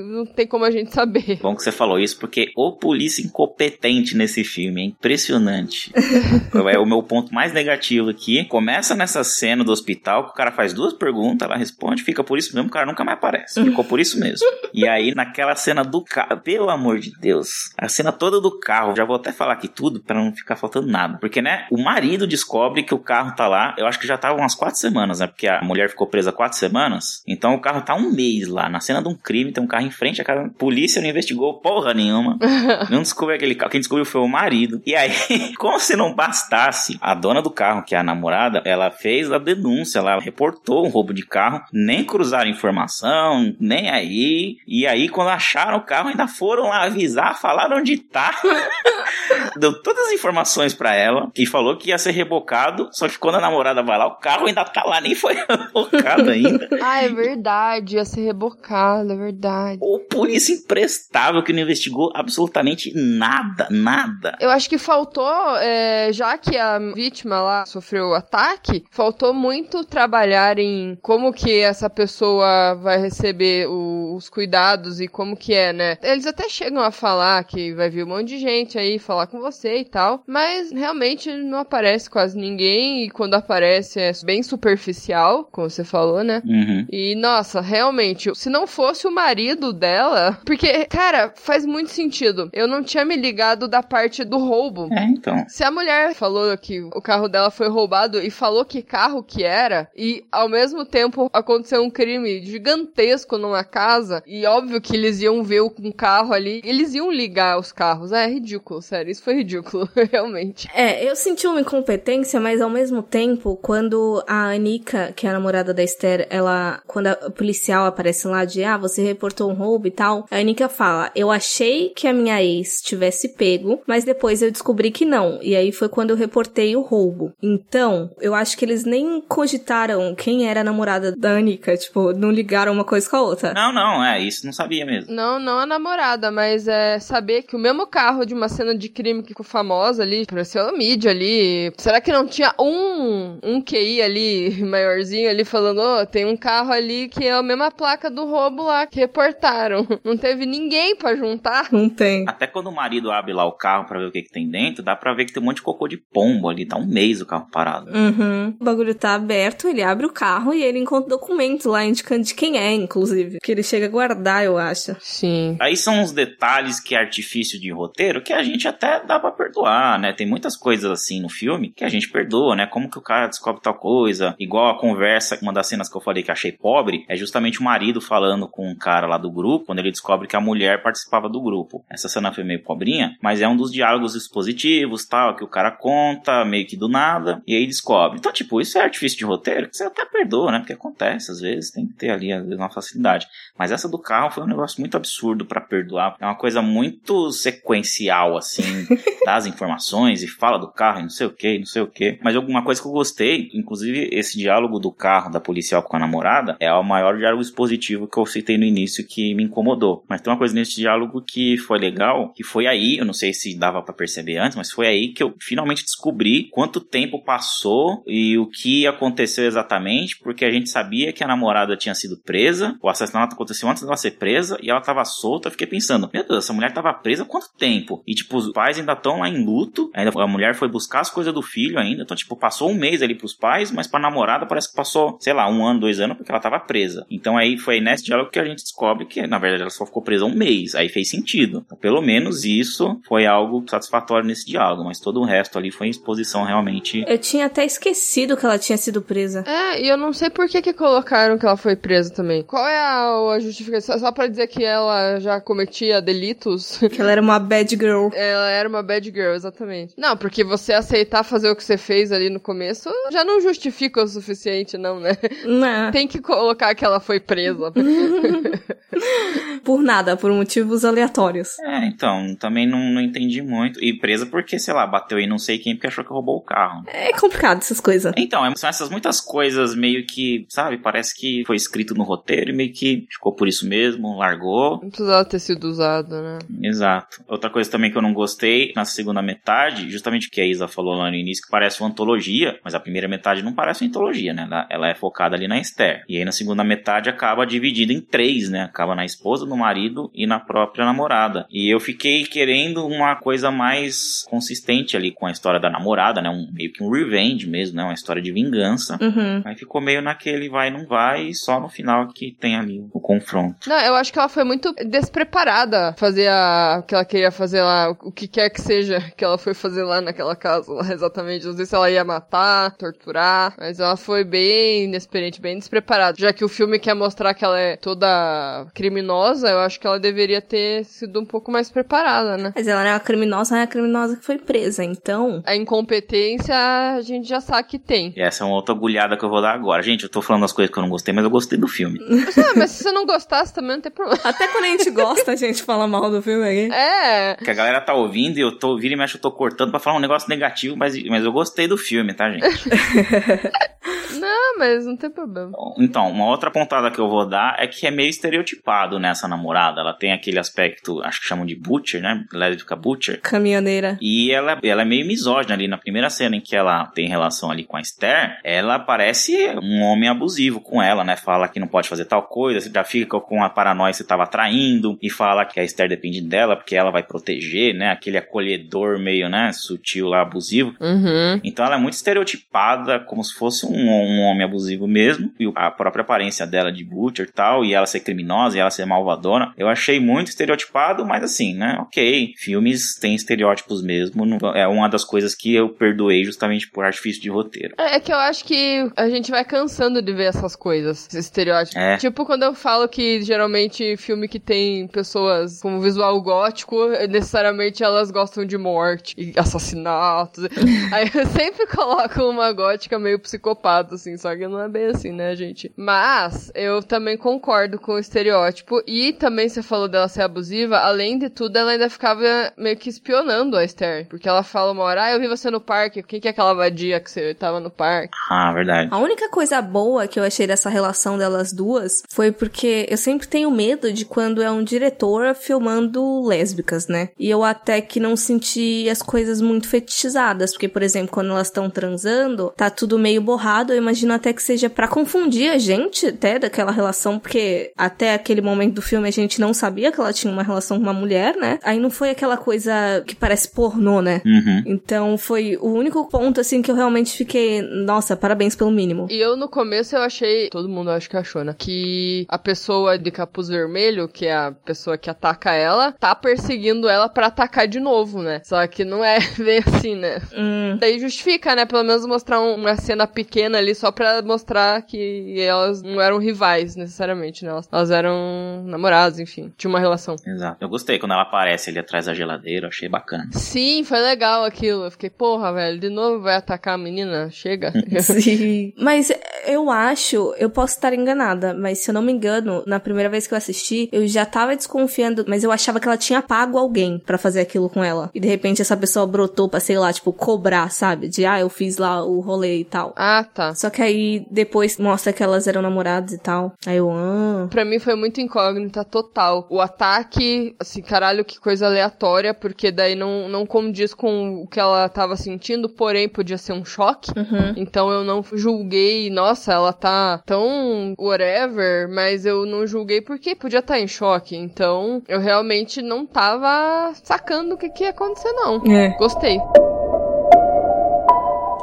não tem como a gente saber. Bom que você falou isso, porque o polícia incompetente nesse filme é impressionante. é o meu ponto mais negativo aqui. Começa nessa cena do hospital, que o cara faz duas perguntas, ela responde, fica por isso mesmo, o cara nunca mais aparece. Ficou por isso mesmo. E aí, naquela cena do carro, pelo amor de Deus, a cena toda do carro, já vou até falar aqui tudo para não ficar faltando nada. Porque, né, o marido descobre que o carro tá lá, eu acho que já tava umas quatro semanas, né? Porque a mulher ficou presa quatro semanas. Então o carro tá um mês lá, na cena de um crime, tem um carro em frente, a cara, a polícia não investigou porra nenhuma. não descobriu aquele carro. Quem descobriu foi o marido. E aí, como se não bastasse, a dona do carro, que é a namorada, ela fez a denúncia, ela reportou um roubo de carro, nem cruzaram informação, nem aí. E aí, quando acharam o carro, ainda foram lá avisar, falaram onde tá. Deu todas as informações para ela e falou que ia ser rebocado. Só que quando a namorada vai lá, o carro ainda tá lá, nem foi rebocado ainda. ah, é verdade, ia ser rebocado, é verdade. O polícia imprestável que não investigou absolutamente nada, nada. Eu acho que faltou, é, já que a vítima lá sofreu o ataque, faltou muito trabalhar em como que essa pessoa vai receber o, os cuidados e como que é, né? Eles até chegam a falar que vai vir um monte de gente aí falar com você e tal, mas realmente não aparece quase ninguém e quando aparece é bem superficial, como você falou, né? Uhum. E nossa, realmente, se não fosse o marido dela, porque, cara, faz muito sentido. Eu não tinha me ligado da parte do roubo. É, então. Se a mulher falou que o carro dela foi roubado e falou que carro que era, e ao mesmo tempo aconteceu um crime gigantesco numa casa, e óbvio que eles iam ver um carro ali, eles iam ligar os carros. É, é ridículo, sério, isso foi ridículo, realmente. É, eu senti uma incompetência, mas ao mesmo tempo, quando a Anika, que é a namorada da Esther, ela, quando a policial aparece lá de, ah, você reportou um roubo e tal, a Anika fala, eu achei que a minha ex tivesse pego, mas depois eu descobri que não, e aí foi quando eu reportei o roubo. Então, eu acho que eles nem cogitaram quem era a namorada da Anika, tipo, não ligaram uma coisa com a outra. Não, não, é, isso não sabia mesmo. Não, não a namorada, mas é saber que o mesmo carro de uma cena de crime que ficou famosa ali, apareceu a mídia ali, será que não tinha um, um QI ali, maiorzinho ali, falando, ô, oh, tem um carro ali que é a mesma placa do roubo lá, que reportaram. Não teve ninguém para juntar. Não tem. Até quando o marido abre lá o carro para ver o que, que tem dentro, dá pra ver que tem um monte de cocô de pombo ali, tá um mês o carro parado. Uhum. O bagulho tá aberto, ele abre o carro e ele encontra documento lá indicando de quem é, inclusive. Que ele chega a guardar, eu acho. Sim. Aí são uns detalhes que é artifício de roteiro que a gente até dá pra perdoar, né? Tem muitas coisas assim no filme que a gente perdoa, né? Como que o cara descobre tal coisa. Igual a conversa, uma das cenas que eu falei que achei pobre, é justamente o marido falando com um cara lá do grupo, quando ele descobre que a mulher participava do grupo. Essa cena foi meio pobrinha, mas é um dos diálogos expositivos, tal, que o cara conta meio que do nada, e aí descobre. Então, tipo, isso é artifício de roteiro que você até perdoa, né? Porque acontece, às vezes, tem que ter ali às vezes, uma facilidade. Mas essa do carro foi um negócio muito absurdo para perdoar. É uma coisa muito sequencial, assim, das informações e fala do carro e não sei o que, não sei o que. Mas alguma coisa que eu gostei, inclusive esse diálogo do carro da policial com a namorada, é o maior diálogo expositivo que eu citei no início que me incomodou. Mas tem uma coisa nesse diálogo que foi legal, que foi aí, eu não sei se dava para perceber antes, mas foi aí que eu finalmente descobri quanto tempo passou e o que aconteceu exatamente, porque a gente sabia que a namorada tinha sido presa, o assassinato aconteceu antes dela ser presa e ela tava solta. Eu fiquei pensando, meu Deus, essa mulher tava presa quanto tempo? E tipo, os pais ainda estão lá em luto, ainda a mulher foi buscar as coisas do filho ainda, então tipo, passou um mês ali pros pais, mas pra namorada parece que passou, sei lá, um ano, dois anos, porque ela tava presa. Então aí foi nesse diálogo que a gente descobre que, na verdade, ela só ficou presa um mês. Aí fez sentido. Então, pelo menos isso foi algo satisfatório nesse diálogo, mas todo o resto ali foi exposição realmente. Eu tinha até esquecido que ela tinha sido presa. É, e eu não sei por que que colocaram que ela foi presa também. Qual é a, a justificação? Só pra dizer que ela já cometia delitos? Que ela era uma bad girl. Ela era uma bad girl, exatamente. Não, porque você aceitar fazer o que você fez ali no começo já não justifica o suficiente, não, né? Não. Tem que colocar que ela foi presa. por nada, por motivos aleatórios. É, então, também não, não entendi muito. E presa porque, sei lá, bateu em não sei quem porque achou que roubou o carro. É complicado essas coisas. Então, é, são essas muitas coisas meio que, sabe, parece que foi escrito no roteiro e meio que ficou por isso mesmo, largou. Não precisava ter sido usado, né? Exato. Outra coisa também que eu não gostei, na segunda metade metade, justamente o que a Isa falou lá no início, que parece uma antologia, mas a primeira metade não parece uma antologia, né? Ela, ela é focada ali na Esther. E aí na segunda metade acaba dividida em três, né? Acaba na esposa, no marido e na própria namorada. E eu fiquei querendo uma coisa mais consistente ali com a história da namorada, né? Um, meio que um revenge mesmo, né? Uma história de vingança. Uhum. Aí ficou meio naquele vai não vai, e só no final que tem ali o confronto. Não, eu acho que ela foi muito despreparada fazer a que ela queria fazer lá, o que quer que seja que ela foi fazer lá naquela casa, lá, exatamente. Não sei se ela ia matar, torturar, mas ela foi bem inexperiente, bem despreparada. Já que o filme quer mostrar que ela é toda criminosa, eu acho que ela deveria ter sido um pouco mais preparada, né? Mas ela não é uma criminosa, é a criminosa que foi presa, então. A incompetência a gente já sabe que tem. E essa é uma outra agulhada que eu vou dar agora. Gente, eu tô falando as coisas que eu não gostei, mas eu gostei do filme. ah, mas se você não gostasse também não tem problema. Até quando a gente gosta, a gente fala mal do filme aqui. É. Que a galera tá ouvindo e eu tô ouvindo e mexe, eu tô cortando pra falar um negócio negativo, mas, mas eu gostei do filme, tá, gente? não, mas não tem problema. Então, uma outra pontada que eu vou dar é que é meio estereotipado nessa namorada. Ela tem aquele aspecto, acho que chamam de butcher, né? Lésbica butcher. Caminhoneira. E ela, ela é meio misógina ali. Na primeira cena em que ela tem relação ali com a Esther, ela parece um homem abusivo com ela, né? Fala que não pode fazer tal coisa, já fica com a paranoia se tava traindo, e fala que a Esther depende dela porque ela vai proteger, né? Aquele acolhedor meio, né? Sutil lá, abusivo. Uhum. Então ela é muito estereotipada, como se fosse um, um homem abusivo mesmo, e a própria aparência dela de butcher e tal, e ela ser criminosa e ela ser malvadona. Eu achei muito estereotipado, mas assim, né? Ok, filmes têm estereótipos mesmo. É uma das coisas que eu perdoei justamente por artifício de roteiro. É, é que eu acho que a gente vai cansando de ver essas coisas, esses estereótipos. É. Tipo quando eu falo que geralmente filme que tem pessoas com visual gótico, necessariamente elas gostam de morte e assassinatos. Aí eu sempre coloco uma gótica meio psicopata, assim, só que não é bem assim, né, gente? Mas eu também concordo com o estereótipo e também você falou dela ser abusiva, além de tudo, ela ainda ficava meio que espionando a Esther, porque ela fala uma hora, ah, eu vi você no parque, quem que é aquela vadia que você tava no parque? Ah, verdade. A única coisa boa que eu achei dessa relação delas duas foi porque eu sempre tenho medo de quando é um diretor filmando lésbicas, né? E eu até que não senti as coisas muito fetichizadas, porque, por exemplo, quando elas estão transando, tá tudo meio borrado, eu imagino até que seja para confundir a gente até daquela relação, porque até aquele momento do filme a gente não sabia que ela tinha uma relação com uma mulher, né? Aí não foi aquela coisa que parece pornô, né? Uhum. Então foi o único ponto assim que eu realmente fiquei, nossa, parabéns pelo mínimo. E eu no começo eu achei, todo mundo acho que achou, né? Que a pessoa de capuz vermelho, que é a pessoa que ataca ela, tá perseguindo ela para atacar de novo, né? Só que não é bem assim, né? Hum. Daí justifica, né? Pelo menos mostrar um- uma cena pequena ali só pra mostrar que elas não eram rivais necessariamente, né? Elas, elas eram namoradas, enfim. Tinha uma relação. Exato. Eu gostei quando ela aparece ali atrás da geladeira, eu achei bacana. Sim, foi legal aquilo. Eu fiquei, porra, velho, de novo vai atacar a menina? Chega. Sim. Mas eu acho, eu posso estar enganada, mas se eu não me engano, na primeira vez que eu assisti, eu já tava desconfiando, mas eu achava que ela tinha pago alguém pra fazer aquilo com ela. E de repente essa pessoa brotou pra, sei lá, tipo, cobrar, sabe? De, ah, eu fiz lá o rolê e tal. ah, tá. Só que aí depois mostra que elas eram namoradas e tal. Aí eu, ah. Pra mim foi muito incógnita total. O ataque, assim, caralho, que coisa aleatória, porque daí não, não condiz com o que ela tava sentindo, porém podia ser um choque. Uhum. Então eu não julguei, nossa, ela tá tão whatever, mas eu não julguei porque podia estar em choque. Então eu realmente não tava sacando o que, que ia acontecer, não. É. Gostei.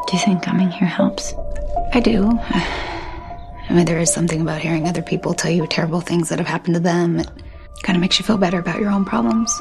Do you think coming here helps? I do. I mean, there is something about hearing other people tell you terrible things that have happened to them. It kind of makes you feel better about your own problems.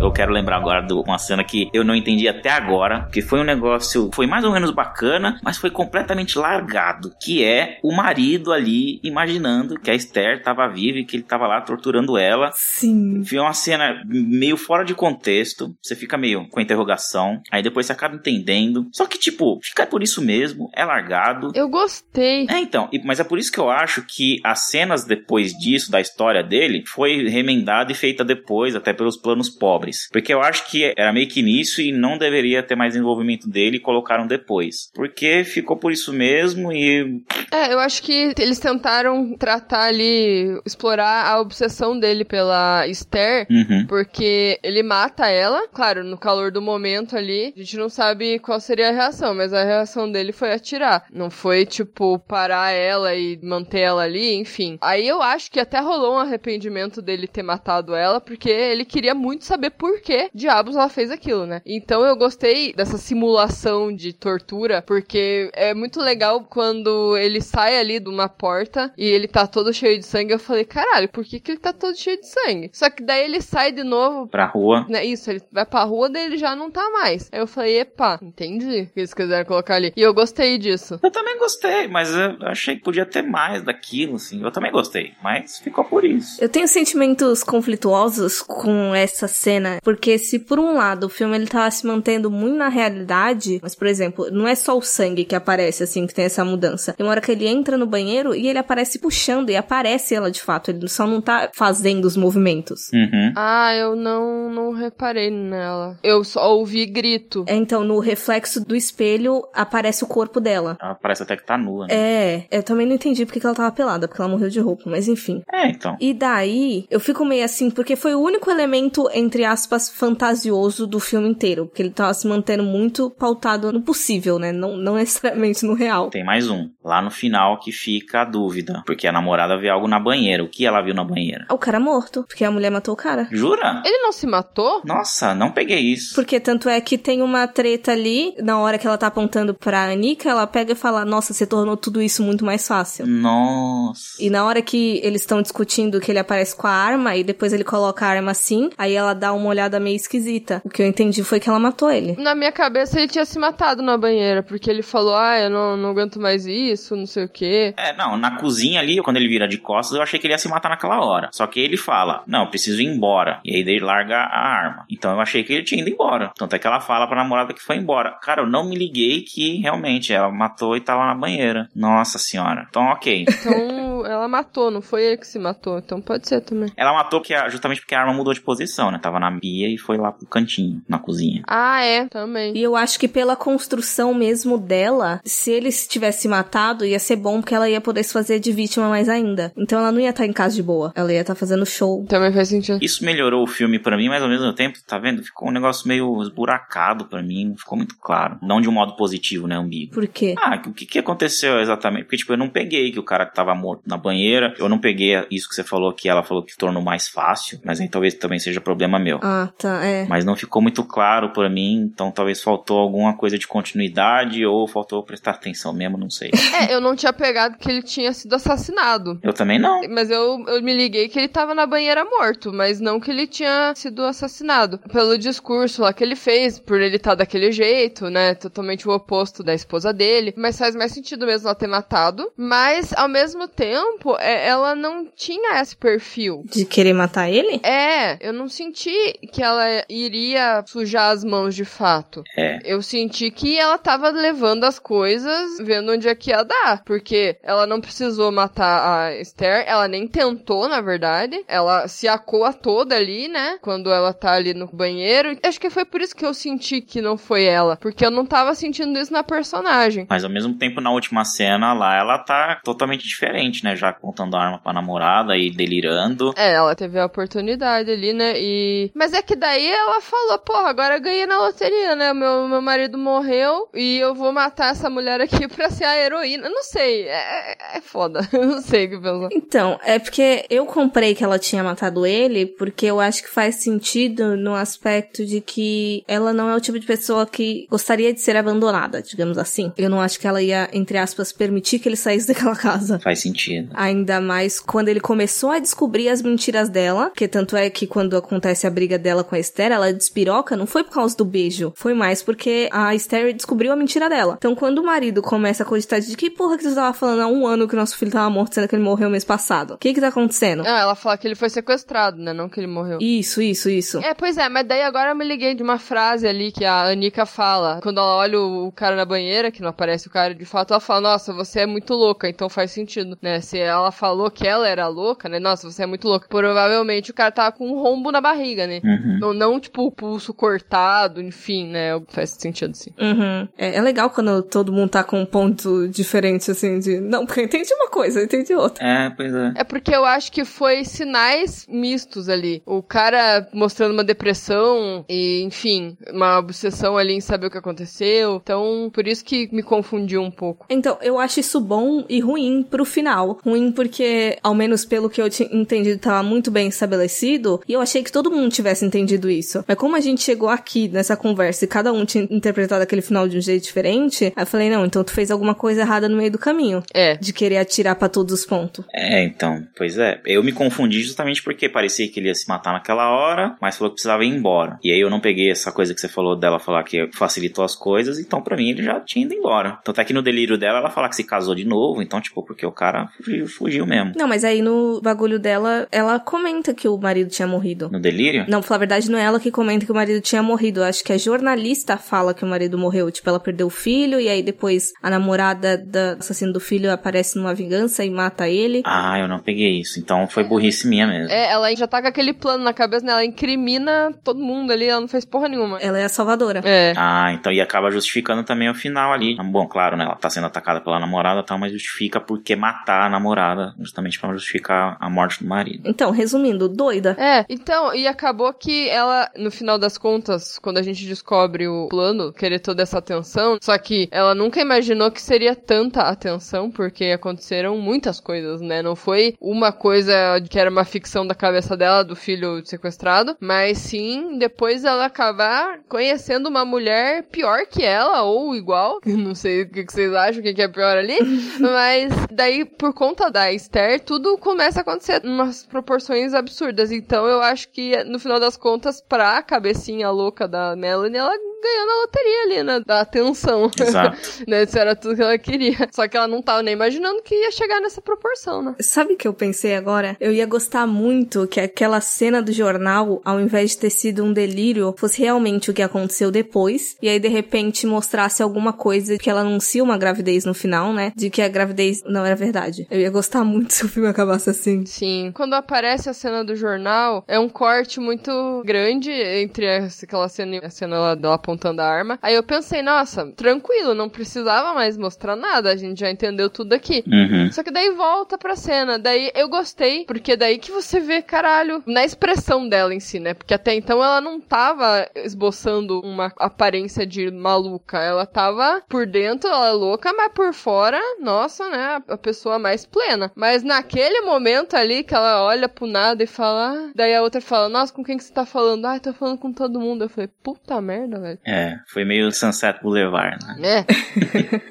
Eu quero lembrar agora de uma cena que eu não entendi até agora, que foi um negócio, foi mais ou menos bacana, mas foi completamente largado, que é o marido ali imaginando que a Esther tava viva e que ele tava lá torturando ela. Sim. Foi uma cena meio fora de contexto, você fica meio com a interrogação, aí depois você acaba entendendo. Só que, tipo, fica por isso mesmo, é largado. Eu gostei. É, então, mas é por isso que eu acho que as cenas depois disso, da história dele, foi remendada e feita depois, até pelos planos pobres. Porque eu acho que era meio que nisso e não deveria ter mais envolvimento dele e colocaram depois. Porque ficou por isso mesmo e É, eu acho que eles tentaram tratar ali, explorar a obsessão dele pela Esther, Uhum. porque ele mata ela, claro, no calor do momento ali, a gente não sabe qual seria a reação, mas a reação dele foi atirar. Não foi, tipo, parar ela e manter ela ali, enfim. Aí eu acho que até rolou um arrependimento dele ter matado ela, porque ele queria muito saber por que diabos ela fez aquilo, né? Então eu gostei dessa simulação de tortura, porque é muito legal quando ele sai ali de uma porta e ele tá todo cheio de sangue. Eu falei, caralho, por que, que ele tá todo cheio de sangue? Só que daí ele sai de novo Pra rua. né, isso, ele vai pra rua, daí ele já não tá mais. Aí eu falei, epa, entendi o que eles quiseram colocar ali. E eu gostei disso. Eu também gostei, mas eu achei que podia ter mais daquilo, assim. Eu também gostei, mas ficou por isso. Eu tenho sentimentos conflituosos com essa cena, porque se por um lado o filme ele tava se mantendo muito na realidade, mas por exemplo, não é só o sangue que aparece assim que tem essa mudança. Tem uma hora que ele entra no banheiro e ele aparece puxando e aparece ela de fato, ele só não tá fazendo os movimentos. Uhum. Ah, eu não, não reparei nela. Eu só ouvi grito. É, Então, no reflexo do espelho aparece o corpo dela. Ela parece até que tá nua, né? É, eu também não entendi porque que ela tava pelada, porque ela morreu de roupa, mas enfim. É, então. E daí, eu fico meio assim, porque foi o único elemento, entre aspas, fantasioso do filme inteiro. Porque ele tava se mantendo muito pautado no possível, né? Não, não necessariamente no real. Tem mais um. Lá no final que fica a dúvida. Porque a namorada vê algo na banheira. O que ela viu na banheira? O cara morto, porque a mulher matou o cara. Jura? Ele não se matou? Nossa, não peguei isso. Porque tanto é que tem uma treta ali, na hora que ela tá apontando pra Anika, ela pega e fala: Nossa, você tornou tudo isso muito mais fácil. Nossa. E na hora que eles estão discutindo que ele aparece com a arma e depois ele coloca a arma assim, aí ela dá uma olhada meio esquisita. O que eu entendi foi que ela matou ele. Na minha cabeça ele tinha se matado na banheira, porque ele falou, ah, eu não, não aguento mais isso, não sei o quê. É, não, na cozinha ali, quando ele vira de costas, eu achei que ele ia se matar naquela hora. Só que ele fala, não, eu preciso ir embora. E aí ele larga a arma. Então eu achei que ele tinha ido embora. Tanto é que ela fala pra namorada que foi embora. Cara, eu não me liguei que realmente ela matou e tava na banheira. Nossa senhora. Então, ok. Então ela matou, não foi ele que se matou. Então pode ser também. Ela matou porque, a- justamente porque a arma mudou de posição, né? Tava na pia e foi lá pro cantinho, na cozinha. Ah, é, também. E eu acho que pela construção mesmo dela, se ele tivesse matado, ia ser bom porque ela ia poder se fazer de vítima mais ainda. Então ela não ia estar em casa de boa. Ela ia estar fazendo show. Também faz sentido. Isso melhorou o filme pra mim, mas ao mesmo tempo, tá vendo? Ficou um negócio meio esburacado pra mim, não ficou muito claro. Não de um modo positivo, né, ambíguo. Por quê? Ah, o que, que aconteceu exatamente? Porque, tipo, eu não peguei que o cara tava morto na banheira. Eu não peguei isso que você falou, que ela falou que tornou mais fácil. Mas aí talvez também seja problema meu. Ah, tá, é. Mas não ficou muito claro pra mim, então talvez faltou alguma coisa de continuidade ou faltou prestar atenção mesmo, não sei. É, eu não tinha pegado que ele tinha sido assassinado. Eu também não. Mas eu, eu me liguei que ele tava na banheira morto, mas não que ele tinha sido assassinado. Pelo discurso lá que ele fez, por ele estar daquele jeito, né? Totalmente o oposto da esposa dele. Mas faz mais sentido mesmo ela ter matado. Mas, ao mesmo tempo, é, ela não tinha esse perfil. De querer matar ele? É, eu não senti que ela iria sujar as mãos de fato. É. Eu senti que ela tava levando as coisas, vendo onde é que ia dar. Porque ela não precisou matar a Esther, ela nem tentou, na verdade. Ela se acoa toda ali, né? Quando ela tá ali no banheiro. Acho que foi por isso que eu senti que não foi ela. Porque eu não tava sentindo isso na personagem. Mas ao mesmo tempo, na última cena lá, ela tá totalmente diferente, né? Já contando a arma pra namorada e delirando. É, ela teve a oportunidade ali, né? E. Mas é que daí ela falou, porra, agora eu ganhei na loteria, né? Meu, meu marido morreu e eu vou matar essa mulher aqui pra ser a heroína. Eu Não sei, é, é- é foda. Eu não sei o que pensar. Então, é porque eu comprei que ela tinha matado ele, porque eu acho que faz sentido no aspecto de que ela não é o tipo de pessoa que gostaria de ser abandonada, digamos assim. Eu não acho que ela ia, entre aspas, permitir que ele saísse daquela casa. Faz sentido. Ainda mais quando ele começou a descobrir as mentiras dela, que tanto é que quando acontece a briga dela com a Esther, ela despiroca, não foi por causa do beijo, foi mais porque a Esther descobriu a mentira dela. Então quando o marido começa a cogitar de que porra que você tava falando há um ano que o nosso filho tava morto, sendo que ele morreu mês passado? O que que tá acontecendo? Ah, ela fala que ele foi sequestrado, né? Não que ele morreu. Isso, isso, isso. É, pois é, mas daí agora eu me liguei de uma frase ali que a Anika fala. Quando ela olha o o cara na banheira, que não aparece o cara de fato, ela fala, nossa, você é muito louca, então faz sentido, né? Se ela falou que ela era louca, né? Nossa, você é muito louca. Provavelmente o cara tava com um rombo na barriga, né? Uhum. Não, não, tipo, o pulso cortado, enfim, né? Faz sentido, sim. Uhum. É, é legal quando todo mundo tá com um ponto diferente assim, de. Não, porque eu entendi uma coisa, eu entendi outra. É, pois é. É porque eu acho que foi sinais mistos ali. O cara mostrando uma depressão e, enfim, uma obsessão ali em saber o que aconteceu. Então, por isso que me confundiu um pouco. Então, eu acho isso bom e ruim pro final. Ruim porque, ao menos pelo que eu tinha entendido, tava muito bem estabelecido. E eu achei que todo mundo tivesse entendido isso. Mas como a gente chegou aqui nessa conversa e cada um tinha interpretado aquele final de um jeito diferente, aí eu falei, não, então tu fez alguma coisa errada no meio do caminho. É. De querer atirar pra todos os pontos. É, então, pois é. Eu me confundi justamente porque parecia que ele ia se matar naquela hora, mas falou que precisava ir embora. E aí eu não peguei essa coisa que você falou dela falar que facilitou as coisas, então pra mim ele já tinha ido embora. Tanto é que no delírio dela ela fala que se casou de novo, então, tipo, porque o cara fugiu, fugiu mesmo. Não, mas aí no bagulho dela, ela comenta que o marido tinha morrido. No delírio? Não, pra falar a verdade, não é ela que comenta que o marido tinha morrido. Eu acho que a jornalista fala que o marido morreu. Tipo, ela perdeu o filho e aí depois a namorada da assassino do filho aparece numa vingança e mata ele. Ah, eu não peguei isso. Então foi burrice minha mesmo. É, ela já tá com aquele plano na cabeça, né? Ela incrimina todo mundo ali, ela não fez porra nenhuma. Ela é a salvadora. É. Ah, então e acaba justificando também o final ali. Bom, claro, né? Ela tá sendo atacada pela namorada e tal, mas justifica porque matar a namorada, justamente pra justificar a morte do marido. Então, resumindo, doida. É, então, e acabou que ela, no final das contas, quando a gente descobre o plano, querer toda essa atenção, só que ela nunca imaginou que seria tanta atenção, porque aconteceram muitas coisas, né? Não foi uma coisa que era uma ficção da cabeça dela, do filho sequestrado, mas sim depois ela acabar conhecendo uma mulher pior que ela, ou igual, não sei o que vocês acham, o que é pior ali, mas daí, por conta da Esther, tudo começa a acontecer em umas proporções absurdas. Então eu acho que, no final das contas, pra cabecinha louca da Melanie, ela ganhou na loteria ali, né? Da atenção. Exato. né? Isso era tudo que ela queria. Só que ela não tava nem imaginando que ia chegar nessa proporção, né? Sabe o que eu pensei agora? Eu ia gostar muito que aquela cena do jornal, ao invés de ter sido um delírio, fosse realmente o que aconteceu depois. E aí, de repente, mostrasse alguma coisa que ela anuncia uma gravidez no final, né? De que a gravidez não era verdade. Eu ia gostar muito se o filme acabasse assim. Sim. Quando aparece a cena do jornal, é um corte muito grande entre aquela cena e a cena lá dela apontando a arma. Aí eu pensei, nossa, tranquilo, não precisava mais mostrar nada, a gente já entendeu tudo aqui. Uhum. Só que daí volta pra cena. Daí eu gostei, porque daí que você vê, caralho, na expressão dela em si, né? Porque até então ela não tava esboçando uma aparência de maluca. Ela tava por dentro, ela é louca, mas por fora, nossa, né? A pessoa mais plena. Mas naquele momento ali que ela olha pro nada e fala. "Ah", daí a outra fala, nossa, com quem que você tá falando? Ah, tô falando com todo mundo. Eu falei, puta merda, velho. É, foi meio Sunset Boulevard, né? É.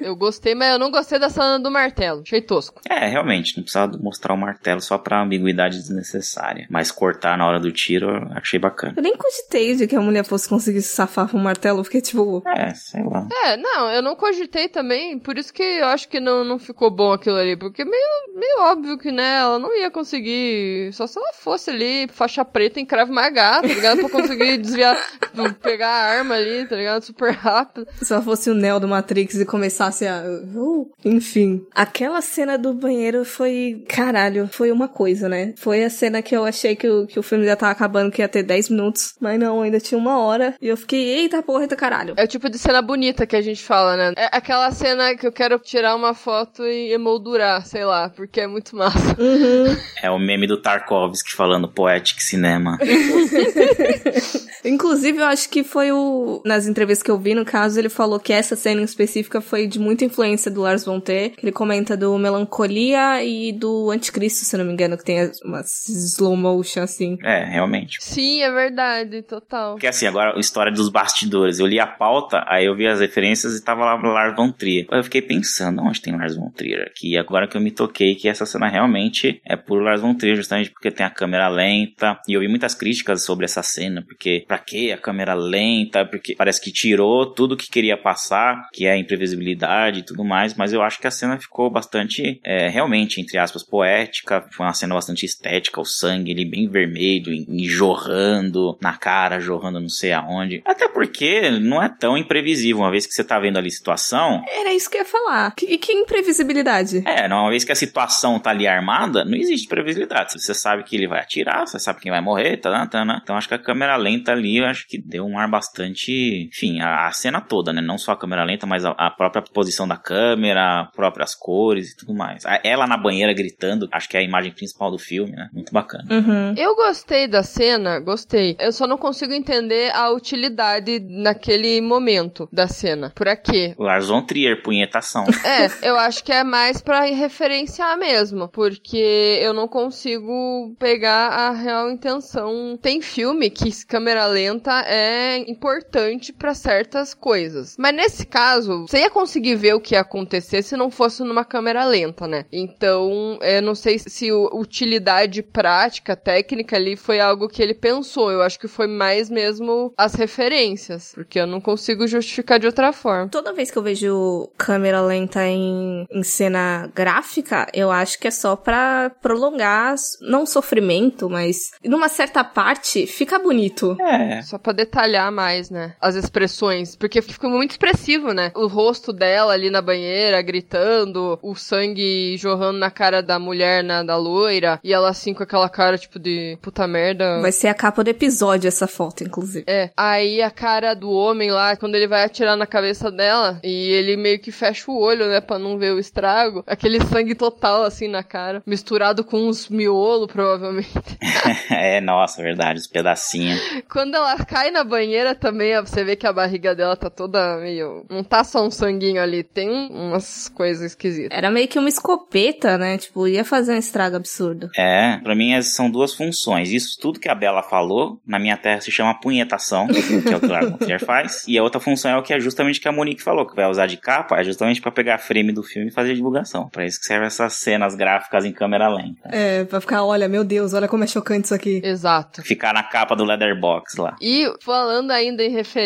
eu gostei, mas eu não gostei da cena do martelo. Achei tosco. É, realmente, não precisava mostrar o martelo só pra ambiguidade desnecessária. Mas cortar na hora do tiro, eu achei bacana. Eu nem cogitei de que a mulher fosse conseguir se safar com o martelo, porque, tipo, É, sei lá. É, não, eu não cogitei também, por isso que eu acho que não, não ficou bom aquilo ali, porque meio, meio óbvio que, né, ela não ia conseguir, só se ela fosse ali, faixa preta em cravo magá, tá ligado? Pra conseguir desviar, pegar a arma ali, tá ligado? Super rápido. se ela fosse o Neo do Matrix e começasse a. Uh, enfim. Aquela cena do banheiro foi. Caralho, foi uma coisa, né? Foi a cena que eu achei que o, que o filme já tava acabando, que ia ter 10 minutos. Mas não, ainda tinha uma hora. E eu fiquei, eita porra, eita caralho. É o tipo de cena bonita que a gente fala, né? É aquela cena que eu quero tirar uma foto e emoldurar, sei lá, porque é muito massa. Uhum. É o meme do Tarkovsky falando Poetic Cinema. Inclusive, eu acho que foi o. Nas entrevistas que eu vi, no caso, ele falou que essa cena em específica foi de muita influência do Lars von Trier. Ele comenta do Melancolia e do Anticristo, se não me engano, que tem umas slow motion assim. É, realmente. Sim, é verdade, total. Porque assim, agora a história dos bastidores. Eu li a pauta, aí eu vi as referências e tava lá Lars von Trier. Aí eu fiquei pensando, onde tem Lars von Trier aqui? E agora que eu me toquei que essa cena realmente é por Lars von Trier, justamente porque tem a câmera lenta. E eu vi muitas críticas sobre essa cena, porque pra que a câmera lenta? Porque parece que tirou tudo que queria passar, que é a imprevisibilidade e tudo mais. Mas eu acho que a cena ficou bastante, é, realmente, entre aspas, poética. Foi uma cena bastante estética, o sangue ali bem vermelho, e, e jorrando na cara, jorrando não sei aonde. Até porque não é tão imprevisível, uma vez que você tá vendo ali a situação. Era isso que eu ia falar. Que, que imprevisibilidade. É, uma vez que a situação tá ali armada, não existe previsibilidade. Você sabe que ele vai atirar, você sabe quem vai morrer, tá, tá, tá. Então acho que a câmera lenta ali, eu acho que deu um ar bastante. Enfim, a, a cena toda, né? Não só a câmera lenta, mas a, a, própria posição da câmera, próprias cores e tudo mais. A, ela na banheira gritando, acho que é a imagem principal do filme, né? Muito bacana. Uhum. Eu gostei da cena, gostei. Eu só não consigo entender a utilidade naquele momento da cena. Por quê? Lars von Trier, punhetação. É, eu acho que é mais pra referenciar mesmo, porque eu não consigo pegar a real intenção. Tem filme que câmera lenta é importante para certas coisas, mas nesse caso, você ia conseguir ver o que ia acontecer se não fosse numa câmera lenta, né? Então, eu não sei se utilidade prática, técnica ali foi algo que ele pensou. Eu acho que foi mais mesmo as referências, porque eu não consigo justificar de outra forma. Toda vez que eu vejo câmera lenta em, em cena gráfica, eu acho que é só pra prolongar, não sofrimento, mas numa certa parte fica bonito. É. Só pra detalhar mais, né? As expressões. Porque fica muito expressivo, né? O rosto dela ali na banheira, gritando, o sangue jorrando na cara da mulher, né? Da loira, e ela assim com aquela cara, tipo, de puta merda. Vai ser a capa do episódio essa foto, inclusive. É. Aí a cara do homem lá, quando ele vai atirar na cabeça dela, e ele meio que fecha o olho, né? Pra não ver o estrago. Aquele sangue total, assim, na cara. Misturado com uns miolo, provavelmente. é, nossa, verdade, os pedacinhos. Quando ela cai na banheira também, você vê que a barriga dela tá toda meio. Não tá só um sanguinho ali, tem umas coisas esquisitas. Era meio que uma escopeta, né? Tipo, ia fazer um estrago absurdo. É, pra mim são duas funções. Isso tudo que a Bela falou, na minha terra se chama punhetação, que é o que o faz. E a outra função é o que é justamente o que a Monique falou, que vai usar de capa, é justamente para pegar a frame do filme e fazer divulgação. Para isso que serve essas cenas gráficas em câmera lenta. É, pra ficar, olha, meu Deus, olha como é chocante isso aqui. Exato. Ficar na capa do Leatherbox lá. E falando ainda em referência,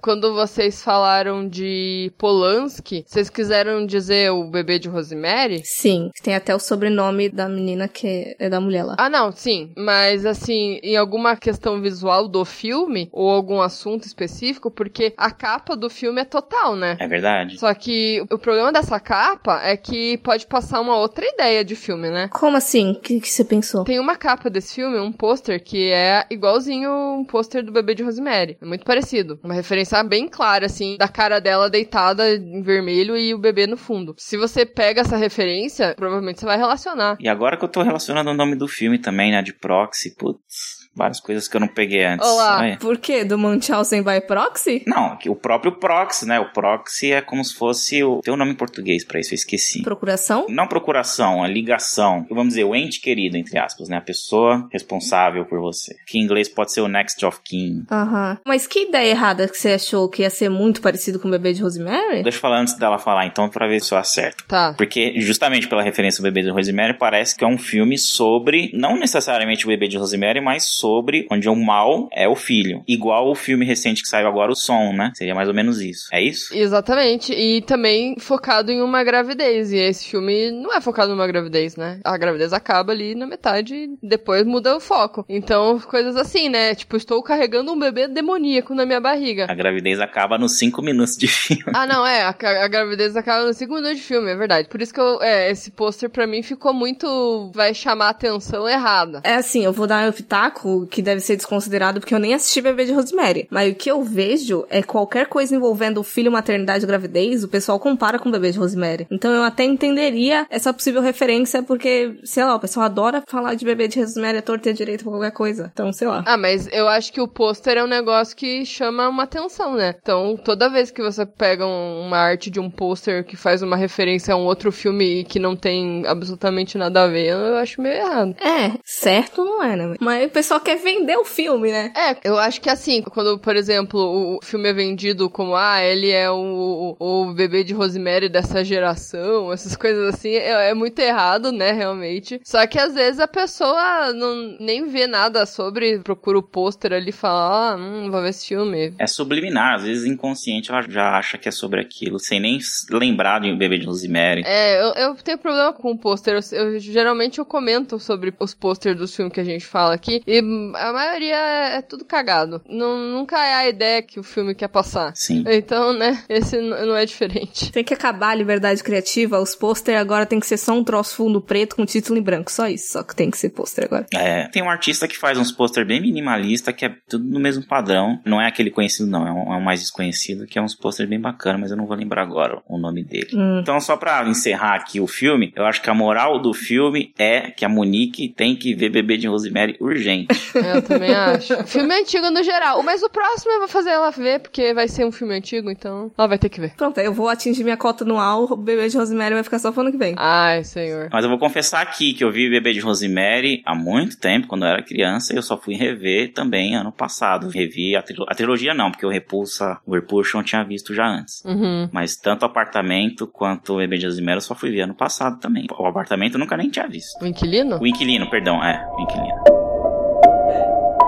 quando vocês falaram de Polanski, vocês quiseram dizer o bebê de Rosemary? Sim, tem até o sobrenome da menina que é da mulher lá. Ah, não, sim. Mas assim, em alguma questão visual do filme, ou algum assunto específico, porque a capa do filme é total, né? É verdade. Só que o problema dessa capa é que pode passar uma outra ideia de filme, né? Como assim? O que, que você pensou? Tem uma capa desse filme, um pôster, que é igualzinho um pôster do bebê de Rosemary. É muito parecido. Uma referência bem clara, assim, da cara dela deitada em vermelho e o bebê no fundo. Se você pega essa referência, provavelmente você vai relacionar. E agora que eu tô relacionando o nome do filme também, né, de Proxy, putz várias coisas que eu não peguei antes. Olá. Olha. Por quê? Do Munchausen by proxy? Não, o próprio proxy, né? O proxy é como se fosse o. Tem um nome em português pra isso, eu esqueci. Procuração? Não procuração, a ligação. Vamos dizer, o ente querido, entre aspas, né? A pessoa responsável por você. Que em inglês pode ser o next of kin. Aham. Mas que ideia errada que você achou que ia ser muito parecido com o bebê de Rosemary? Deixa eu falar antes dela falar, então, pra ver se eu acerto. Tá. Porque, justamente pela referência ao bebê de Rosemary, parece que é um filme sobre, não necessariamente o bebê de Rosemary, mas sobre onde o mal é o filho. Igual o filme recente que saiu agora, o Som, né? Seria mais ou menos isso. É isso? Exatamente. E também focado em uma gravidez. E esse filme não é focado numa gravidez, né? A gravidez acaba ali na metade e depois muda o foco. Então, coisas assim, né? Tipo, estou carregando um bebê demoníaco na minha barriga. A gravidez acaba nos 5 minutos de filme. Ah, não, é. A, a gravidez acaba nos 5 minutos de filme, é verdade. Por isso que eu, é, esse pôster pra mim ficou muito. Vai chamar a atenção errada. É assim, eu vou dar um pitaco que deve ser desconsiderado porque eu nem assisti Bebê de Rosemary. Mas o que eu vejo é qualquer coisa envolvendo o filho, maternidade gravidez, o pessoal compara com Bebê de Rosemary. Então eu até entenderia essa possível referência porque, sei lá, o pessoal adora falar de Bebê de Rosemary a torta e a direito pra qualquer coisa. Então, sei lá. Ah, mas eu acho que o pôster é um negócio que chama uma atenção, né? Então, toda vez que você pega um, uma arte de um pôster que faz uma referência a um outro filme e que não tem absolutamente nada a ver, eu acho meio errado. É, certo não é, né? Mas o pessoal quer vender o filme, né? É, eu acho que assim, quando, por exemplo, o filme é vendido como, ah, ele é o, o bebê de Rosemary dessa geração, essas coisas assim, é, é muito errado, né, realmente. Só que às vezes a pessoa não, nem vê nada sobre, procura o pôster ali e fala, ah, hum, vou ver esse filme. É subliminar, às vezes inconsciente ela já acha que é sobre aquilo, sem nem lembrar de um bebê de Rosemary. É, eu, eu tenho problema com o pôster. Eu, eu, geralmente eu comento sobre os pôsteres dos filmes que a gente fala aqui, e a maioria é tudo cagado. Não, nunca é a ideia que o filme quer passar. Sim. Então, né, esse não é diferente. Tem que acabar a liberdade criativa, os pôster agora tem que ser só um troço fundo preto com título em branco, só isso, só que tem que ser pôster agora. É, tem um artista que faz uns pôster bem minimalista, que é tudo no mesmo padrão. Não é aquele conhecido, não, é um, é um mais desconhecido, que é uns pôster bem bacana, mas eu não vou lembrar agora o nome dele. Hum. Então, só pra encerrar aqui o filme, eu acho que a moral do filme é que a Monique tem que ver Bebê de Rosemary urgente. Eu também acho. filme antigo no geral. Mas o próximo eu vou fazer ela ver, porque vai ser um filme antigo, então ela vai ter que ver. Pronto, aí eu vou atingir minha cota anual, o bebê de Rosemary vai ficar só pro ano que vem. Ai, senhor. Mas eu vou confessar aqui que eu vi Bebê de Rosemary há muito tempo, quando eu era criança, e eu só fui rever também ano passado. Revi a, trilo a trilogia não, porque o Repulsa, o Repulsion eu tinha visto já antes. Uhum. Mas tanto o apartamento quanto o Bebê de Rosemary eu só fui ver ano passado também. O apartamento eu nunca nem tinha visto. O inquilino? O inquilino, perdão, é, o inquilino.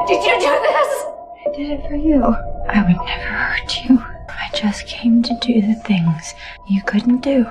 Did you do this? I did it for you. I would never hurt you. I just came to do the things you couldn't do.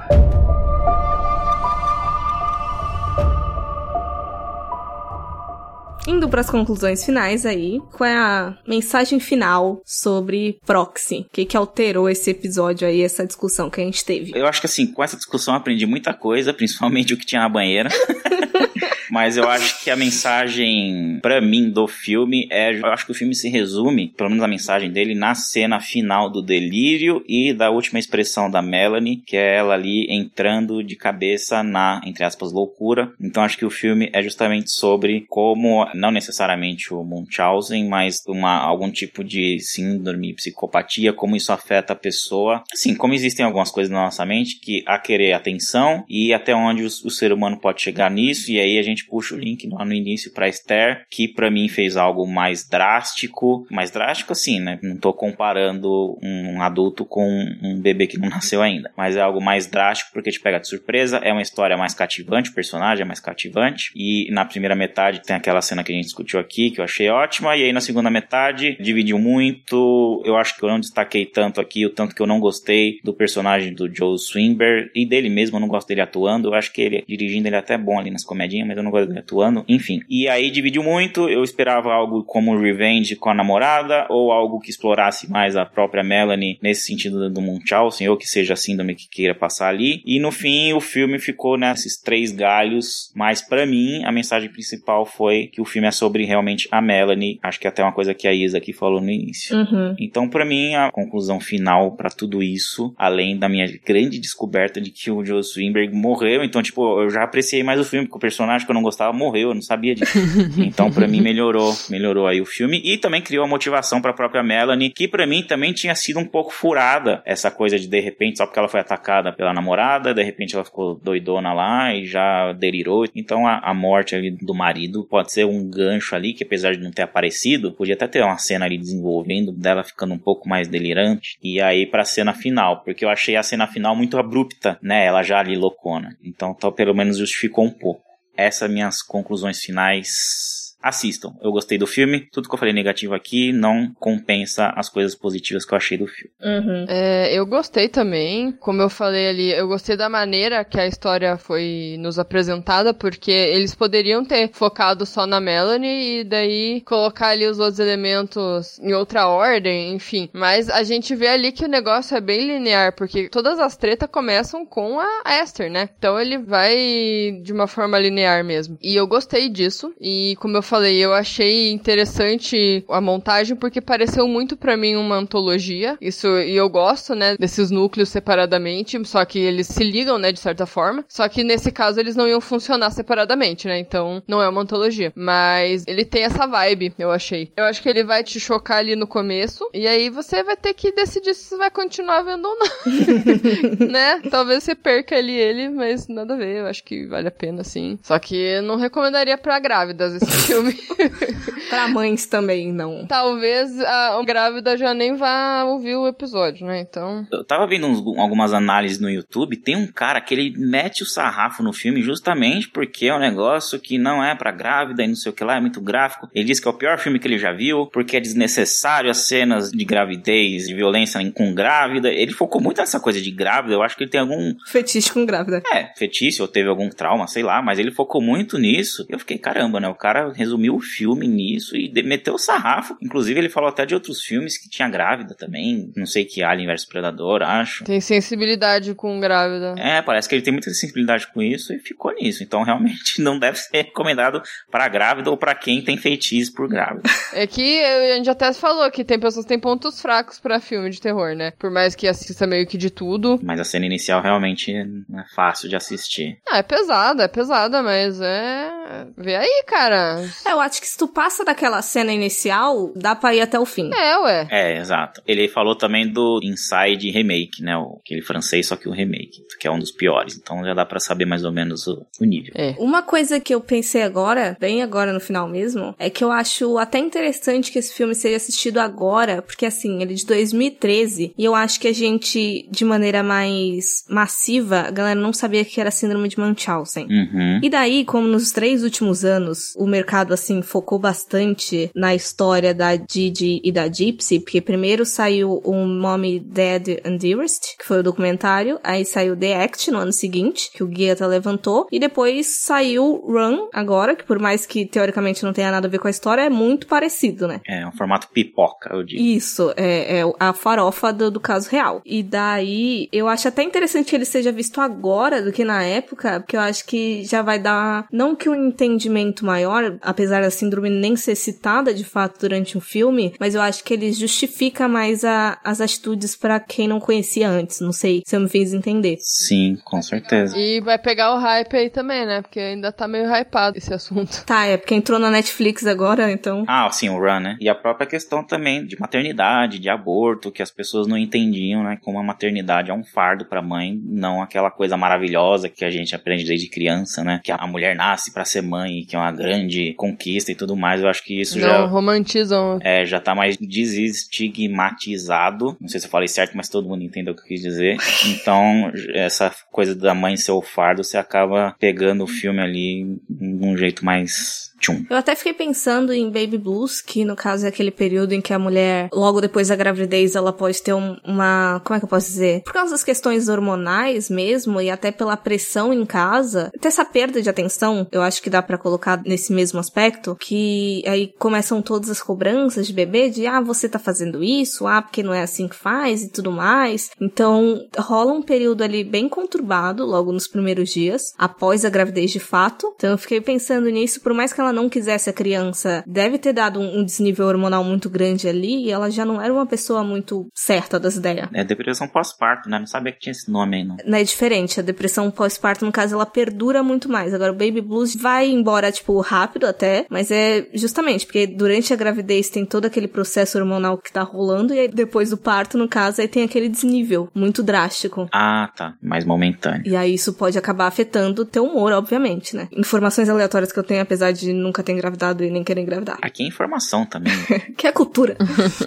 Indo pras conclusões finais aí, qual é a mensagem final sobre proxy? O que que alterou esse episódio aí, essa discussão que a gente teve? Eu acho que assim, com essa discussão eu aprendi muita coisa, principalmente o que tinha na banheira. Mas eu acho que a mensagem, pra mim, do filme é. Eu acho que o filme se resume, pelo menos a mensagem dele, na cena final do delírio e da última expressão da Melanie, que é ela ali entrando de cabeça na, entre aspas, loucura. Então acho que o filme é justamente sobre como, não necessariamente o Munchausen, mas uma, algum tipo de síndrome, psicopatia, como isso afeta a pessoa. Assim, como existem algumas coisas na nossa mente que a querer atenção e até onde o, o ser humano pode chegar nisso, e aí a gente puxa o link lá no início pra Esther, que pra mim fez algo mais drástico, mais drástico assim, né? Não tô comparando um adulto com um bebê que não nasceu ainda, mas é algo mais drástico porque te pega de surpresa, é uma história mais cativante, o personagem é mais cativante, e na primeira metade tem aquela cena que a gente discutiu aqui, que eu achei ótima, e aí na segunda metade dividiu muito, eu acho que eu não destaquei tanto aqui, o tanto que eu não gostei do personagem do Joe Swinburne, e dele mesmo, eu não gosto dele atuando, eu acho que ele, dirigindo, ele é até bom ali nas comedinhas, mas eu não atuando, enfim. E aí dividiu muito, eu esperava algo como Revenge com a namorada, ou algo que explorasse mais a própria Melanie nesse sentido do Munchausen, ou que seja a síndrome que queira passar ali. E no fim, o filme ficou nesses três galhos, mas para mim, a mensagem principal foi que o filme é sobre realmente a Melanie, acho que é até uma coisa que a Isa aqui falou no início. Uhum. Então, para mim, a conclusão final para tudo isso, além da minha grande descoberta de que o Joe Swinberg morreu, então, tipo, eu já apreciei mais o filme, porque o personagem que eu não gostava morreu, eu não sabia disso. então, para mim, melhorou, melhorou aí o filme e também criou a motivação para a própria Melanie, que para mim também tinha sido um pouco furada essa coisa de de repente, só porque ela foi atacada pela namorada, de repente ela ficou doidona lá e já delirou. Então, a, a morte ali do marido pode ser um gancho ali, que apesar de não ter aparecido, podia até ter uma cena ali desenvolvendo dela ficando um pouco mais delirante. E aí pra cena final, porque eu achei a cena final muito abrupta, né? Ela já ali loucona. Então, então pelo menos justificou um pouco. Essas minhas conclusões finais assistam. Eu gostei do filme. Tudo que eu falei negativo aqui não compensa as coisas positivas que eu achei do filme. Uhum. É, eu gostei também. Como eu falei ali, eu gostei da maneira que a história foi nos apresentada, porque eles poderiam ter focado só na Melanie e daí colocar ali os outros elementos em outra ordem, enfim. Mas a gente vê ali que o negócio é bem linear, porque todas as tretas começam com a Esther, né? Então ele vai de uma forma linear mesmo. E eu gostei disso. E como eu falei, eu achei interessante a montagem porque pareceu muito para mim uma antologia. Isso e eu gosto, né, desses núcleos separadamente, só que eles se ligam, né, de certa forma. Só que nesse caso eles não iam funcionar separadamente, né? Então não é uma antologia, mas ele tem essa vibe, eu achei. Eu acho que ele vai te chocar ali no começo e aí você vai ter que decidir se vai continuar vendo ou não. né? Talvez você perca ali ele, mas nada a ver, eu acho que vale a pena sim. Só que não recomendaria para grávidas esse filme. Pra mães também, não. Talvez a grávida já nem vá ouvir o episódio, né? Então. Eu tava vendo uns- algumas análises no YouTube, tem um cara que ele mete o sarrafo no filme justamente porque é um negócio que não é pra grávida e não sei o que lá, é muito gráfico. Ele diz que é o pior filme que ele já viu, porque é desnecessário as cenas de gravidez, de violência com grávida. Ele focou muito nessa coisa de grávida, eu acho que ele tem algum Fetiche com grávida. É, fetiche ou teve algum trauma, sei lá, mas ele focou muito nisso. E eu fiquei, caramba, né? O cara resumiu resumiu o filme nisso e meteu o sarrafo. Inclusive, ele falou até de outros filmes que tinha grávida também. Não sei que Alien vs Predador, acho. Tem sensibilidade com grávida. É, parece que ele tem muita sensibilidade com isso e ficou nisso. Então, realmente, não deve ser recomendado para grávida ou para quem tem feitiço por grávida. É que a gente até falou que tem pessoas que têm pontos fracos para filme de terror, né? Por mais que assista meio que de tudo. Mas a cena inicial realmente não é fácil de assistir. Ah, é pesada, é pesada, mas é. Vê aí, cara. É, eu acho que se tu passa daquela cena inicial, dá pra ir até o fim. É, ué. É, exato. Ele falou também do Inside Remake, né? O, aquele francês, só que o remake, que é um dos piores. Então já dá para saber mais ou menos o, o nível. É. Uma coisa que eu pensei agora, bem agora no final mesmo, é que eu acho até interessante que esse filme seja assistido agora, porque assim, ele é de 2013, e eu acho que a gente, de maneira mais massiva, a galera não sabia que era síndrome de Munchausen. Uhum. E daí, como nos três últimos anos, o mercado, assim, focou bastante na história da Didi e da Gypsy, porque primeiro saiu o Mommy, Dead and Dearest, que foi o documentário, aí saiu The Act no ano seguinte, que o Guia até levantou, e depois saiu Run, agora, que por mais que teoricamente não tenha nada a ver com a história, é muito parecido, né? É um formato pipoca, eu digo. Isso, é, é a farofa do, do caso real. E daí, eu acho até interessante que ele seja visto agora do que na época, porque eu acho que já vai dar, não que um entendimento maior, apesar da síndrome nem ser citada de fato durante um filme, mas eu acho que ele justifica mais a, as atitudes para quem não conhecia antes. Não sei se eu me fiz entender. Sim, com certeza. E vai pegar o hype aí também, né? Porque ainda tá meio hypado esse assunto. Tá, é porque entrou na Netflix agora, então. Ah, sim, o Run, né? E a própria questão também de maternidade, de aborto, que as pessoas não entendiam, né? Como a maternidade é um fardo pra mãe, não aquela coisa maravilhosa que a gente aprende desde criança, né? Que a mulher nasce para ser mãe, que é uma grande conquista e tudo mais. Eu acho que isso não já. romantizam. É, já tá mais desestigmatizado. Não sei se eu falei certo, mas todo mundo entendeu o que eu quis dizer. Então, essa coisa da mãe ser o fardo, você acaba pegando o filme ali de um jeito mais tchum. Eu até fiquei pensando em Baby Blues, que no caso é aquele período em que a mulher, logo depois da gravidez, ela pode ter um, uma. Como é que eu posso dizer? Por causa das questões hormonais mesmo, e até pela pressão em casa, até essa perda de atenção, eu acho que dá para colocar nesse mesmo aspecto, que aí começam todas as cobranças de bebê, de ah, você tá fazendo isso, ah, porque não é assim que faz e tudo mais. Então, rola um período ali bem conturbado, logo nos primeiros dias, após a gravidez de fato. Então, eu fiquei pensando nisso, por mais que ela não quisesse a criança, deve ter dado um, um desnível hormonal muito grande ali, e ela já não era uma pessoa muito certa das ideias. É depressão pós-parto, né? Não sabia que tinha esse nome aí, não. Não é diferente. A depressão pós-parto, no caso, ela perdura muito mais. Agora, o baby blues vai embora, tipo, rápido até, mas é justamente porque durante a gravidez tem todo aquele processo hormonal que tá rolando, e aí depois do parto, no caso, aí tem aquele desnível muito drástico. Ah, tá. Mais momentâneo. E aí isso pode acabar afetando o teu humor, obviamente, né? Informações aleatórias que eu tenho, apesar de nunca ter engravidado e nem querer engravidar. Aqui é informação também. que é cultura.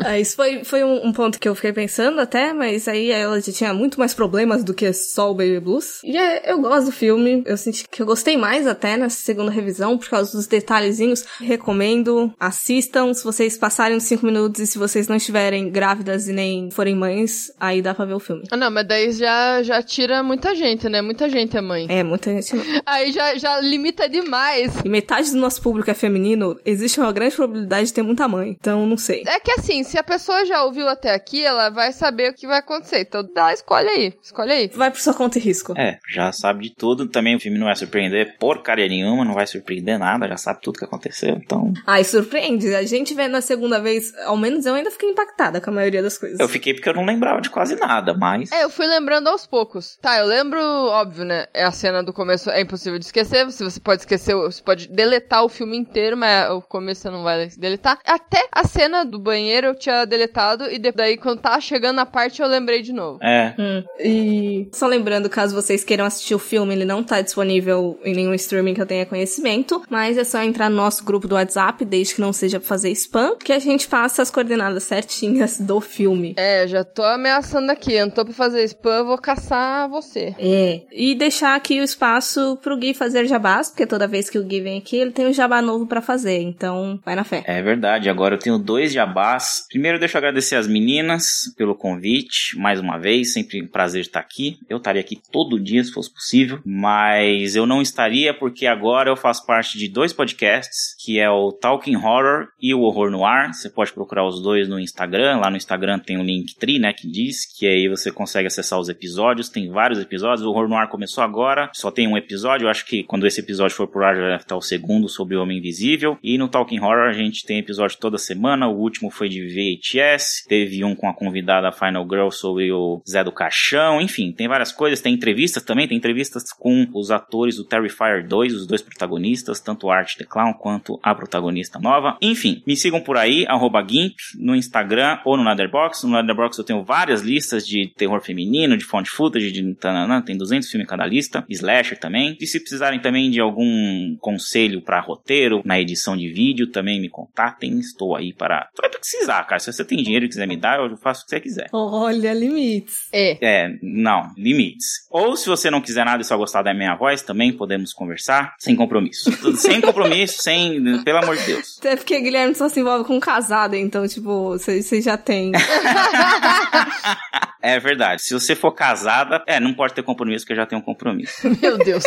ah, isso foi, foi um, um, ponto que eu fiquei pensando até, mas aí ela já tinha muito mais problemas do que só o Baby Blues. E é, eu gosto do filme, eu senti que eu gostei mais até nessa segunda revisão, por causa dos detalhezinhos. Recomendo, assistam, se vocês passarem os 5 minutos e se vocês não estiverem grávidas e nem forem mães, aí dá pra ver o filme. Ah, não, mas daí já, já tira muita gente, né? Muita gente é mãe. É, muita gente não. Aí já, já limita demais. E metade do nosso público é feminino, existe uma grande probabilidade de ter muita mãe. Então, não sei. É que assim, se a pessoa já ouviu até aqui, ela vai saber o que vai acontecer. Então, dá, escolhe aí. Escolhe aí. Vai por sua conta e risco. É, já sabe de tudo. Também o filme não vai surpreender porcaria nenhuma, não vai surpreender nada, já sabe tudo que aconteceu, então... Ai, surpreende. A gente vê na segunda vez, ao menos eu ainda fiquei impactada com a maioria das coisas. Eu fiquei porque eu não lembrava de quase nada, mas... É, eu fui lembrando aos poucos. Tá, eu lembro, óbvio, né? É a cena do começo, é impossível de esquecer. Se você pode esquecer, você pode deletar o filme inteiro, mas o começo você não vai deletar. Até a cena do banheiro eu tinha deletado e daí quando tá chegando na parte eu lembrei de novo. É. Hum. E só lembrando, caso vocês queiram assistir o filme, ele não tá disponível em nenhum streaming que eu tenha conhecimento, mas é só entrar no nosso grupo do WhatsApp, desde que não seja pra fazer spam, que a gente passa as coordenadas certinhas do filme. É, já tô ameaçando aqui, eu não tô pra fazer spam, eu vou caçar você. É. E deixar aqui o espaço pro Gui fazer jabás, porque toda vez que o Gui vem aqui, ele tem o jabá novo para fazer, então vai na fé. É verdade, agora eu tenho dois jabás. Primeiro, deixa eu agradecer as meninas pelo convite, mais uma vez, sempre um prazer estar aqui. Eu estaria aqui todo dia se fosse possível, mas eu não estaria porque agora eu faço parte de dois podcasts, que é o Talking Horror e o Horror no Ar. Você pode procurar os dois no Instagram, lá no Instagram tem o um link tri, né, que diz que aí você consegue acessar os episódios, tem vários episódios. O Horror no Ar começou agora, só tem um episódio, eu acho que quando esse episódio for por ar já deve estar o segundo sobre o Homem Invisível. E no Talking Horror a gente tem episódio toda semana, o último foi de VHS, teve um com a convidada Final Girl sobre o Zé do Caixão, enfim, tem várias coisas, tem entrevistas também, tem entrevistas com os atores do Terrifier 2, os dois protagonistas, tanto Art the Clown quanto a protagonista nova. Enfim, me sigam por aí, GIMP, no Instagram ou no Netherbox. No Netherbox eu tenho várias listas de terror feminino, de fonte footage, de tanana, tem 200 filmes cada lista, slasher também. E se precisarem também de algum conselho para roteiro, na edição de vídeo, também me contatem, estou aí para... Vai precisar, cara, se você tem dinheiro e quiser me dar, eu faço o que você quiser. Olha, limites. É. É, não, limites. Ou se você não quiser nada e só gostar da minha voz, também podemos conversar, sem compromisso. sem compromisso, sem... Pelo amor de Deus. Até porque Guilherme só se envolve com casado, então, tipo, você já tem. é verdade. Se você for casada, é, não pode ter compromisso, porque eu já tenho um compromisso. Meu Deus.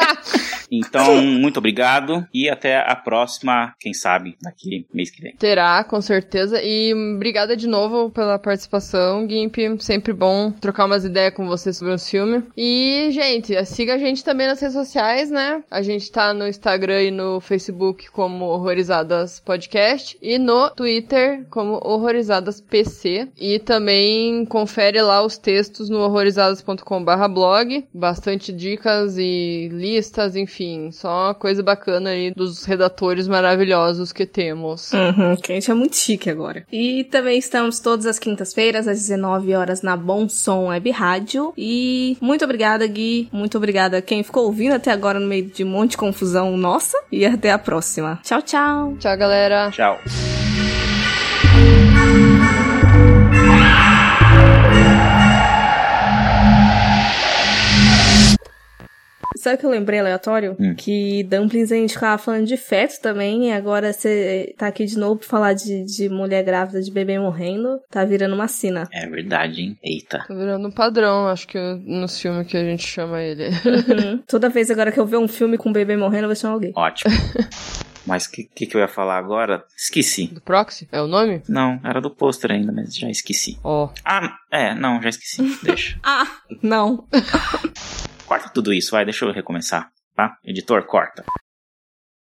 então, muito obrigado e até a próxima, quem sabe, daqui mês que vem. Terá, com certeza. E obrigada de novo pela participação, Gimp. Sempre bom trocar umas ideias com você sobre o filme. E, gente, siga a gente também nas redes sociais, né? A gente tá no Instagram e no Facebook como Horrorizadas Podcast e no Twitter como Horrorizadas PC. E também confere lá os textos no horrorizadas.com/blog, bastante dicas e listas, enfim, só coisa bacana aí dos redatores maravilhosos que temos. Uhum, que a gente é muito chique agora. E também estamos todas as quintas-feiras às 19 horas na Bom Som Web Rádio. E muito obrigada, Gui. Muito obrigada a quem ficou ouvindo até agora no meio de um monte de confusão nossa. E até a próxima. Tchau, tchau. Tchau, galera. Tchau. Sabe o que eu lembrei aleatório? Hum. Que Dumplings a gente ficava falando de feto também, e agora você tá aqui de novo pra falar de, de mulher grávida, de bebê morrendo. Tá virando uma sina. É verdade, hein? Eita. Tá virando um padrão, acho que nos filmes que a gente chama ele. Uhum. Toda vez agora que eu ver um filme com um bebê morrendo, eu vou chamar alguém. Ótimo. Mas o que, que, que eu ia falar agora? Esqueci. Do Proxy? É o nome? Não, era do pôster ainda, mas já esqueci. Ó. Ah, é, não, já esqueci. Deixa. Ah, não. Corta tudo isso, vai, deixa eu recomeçar, tá? Editor, corta.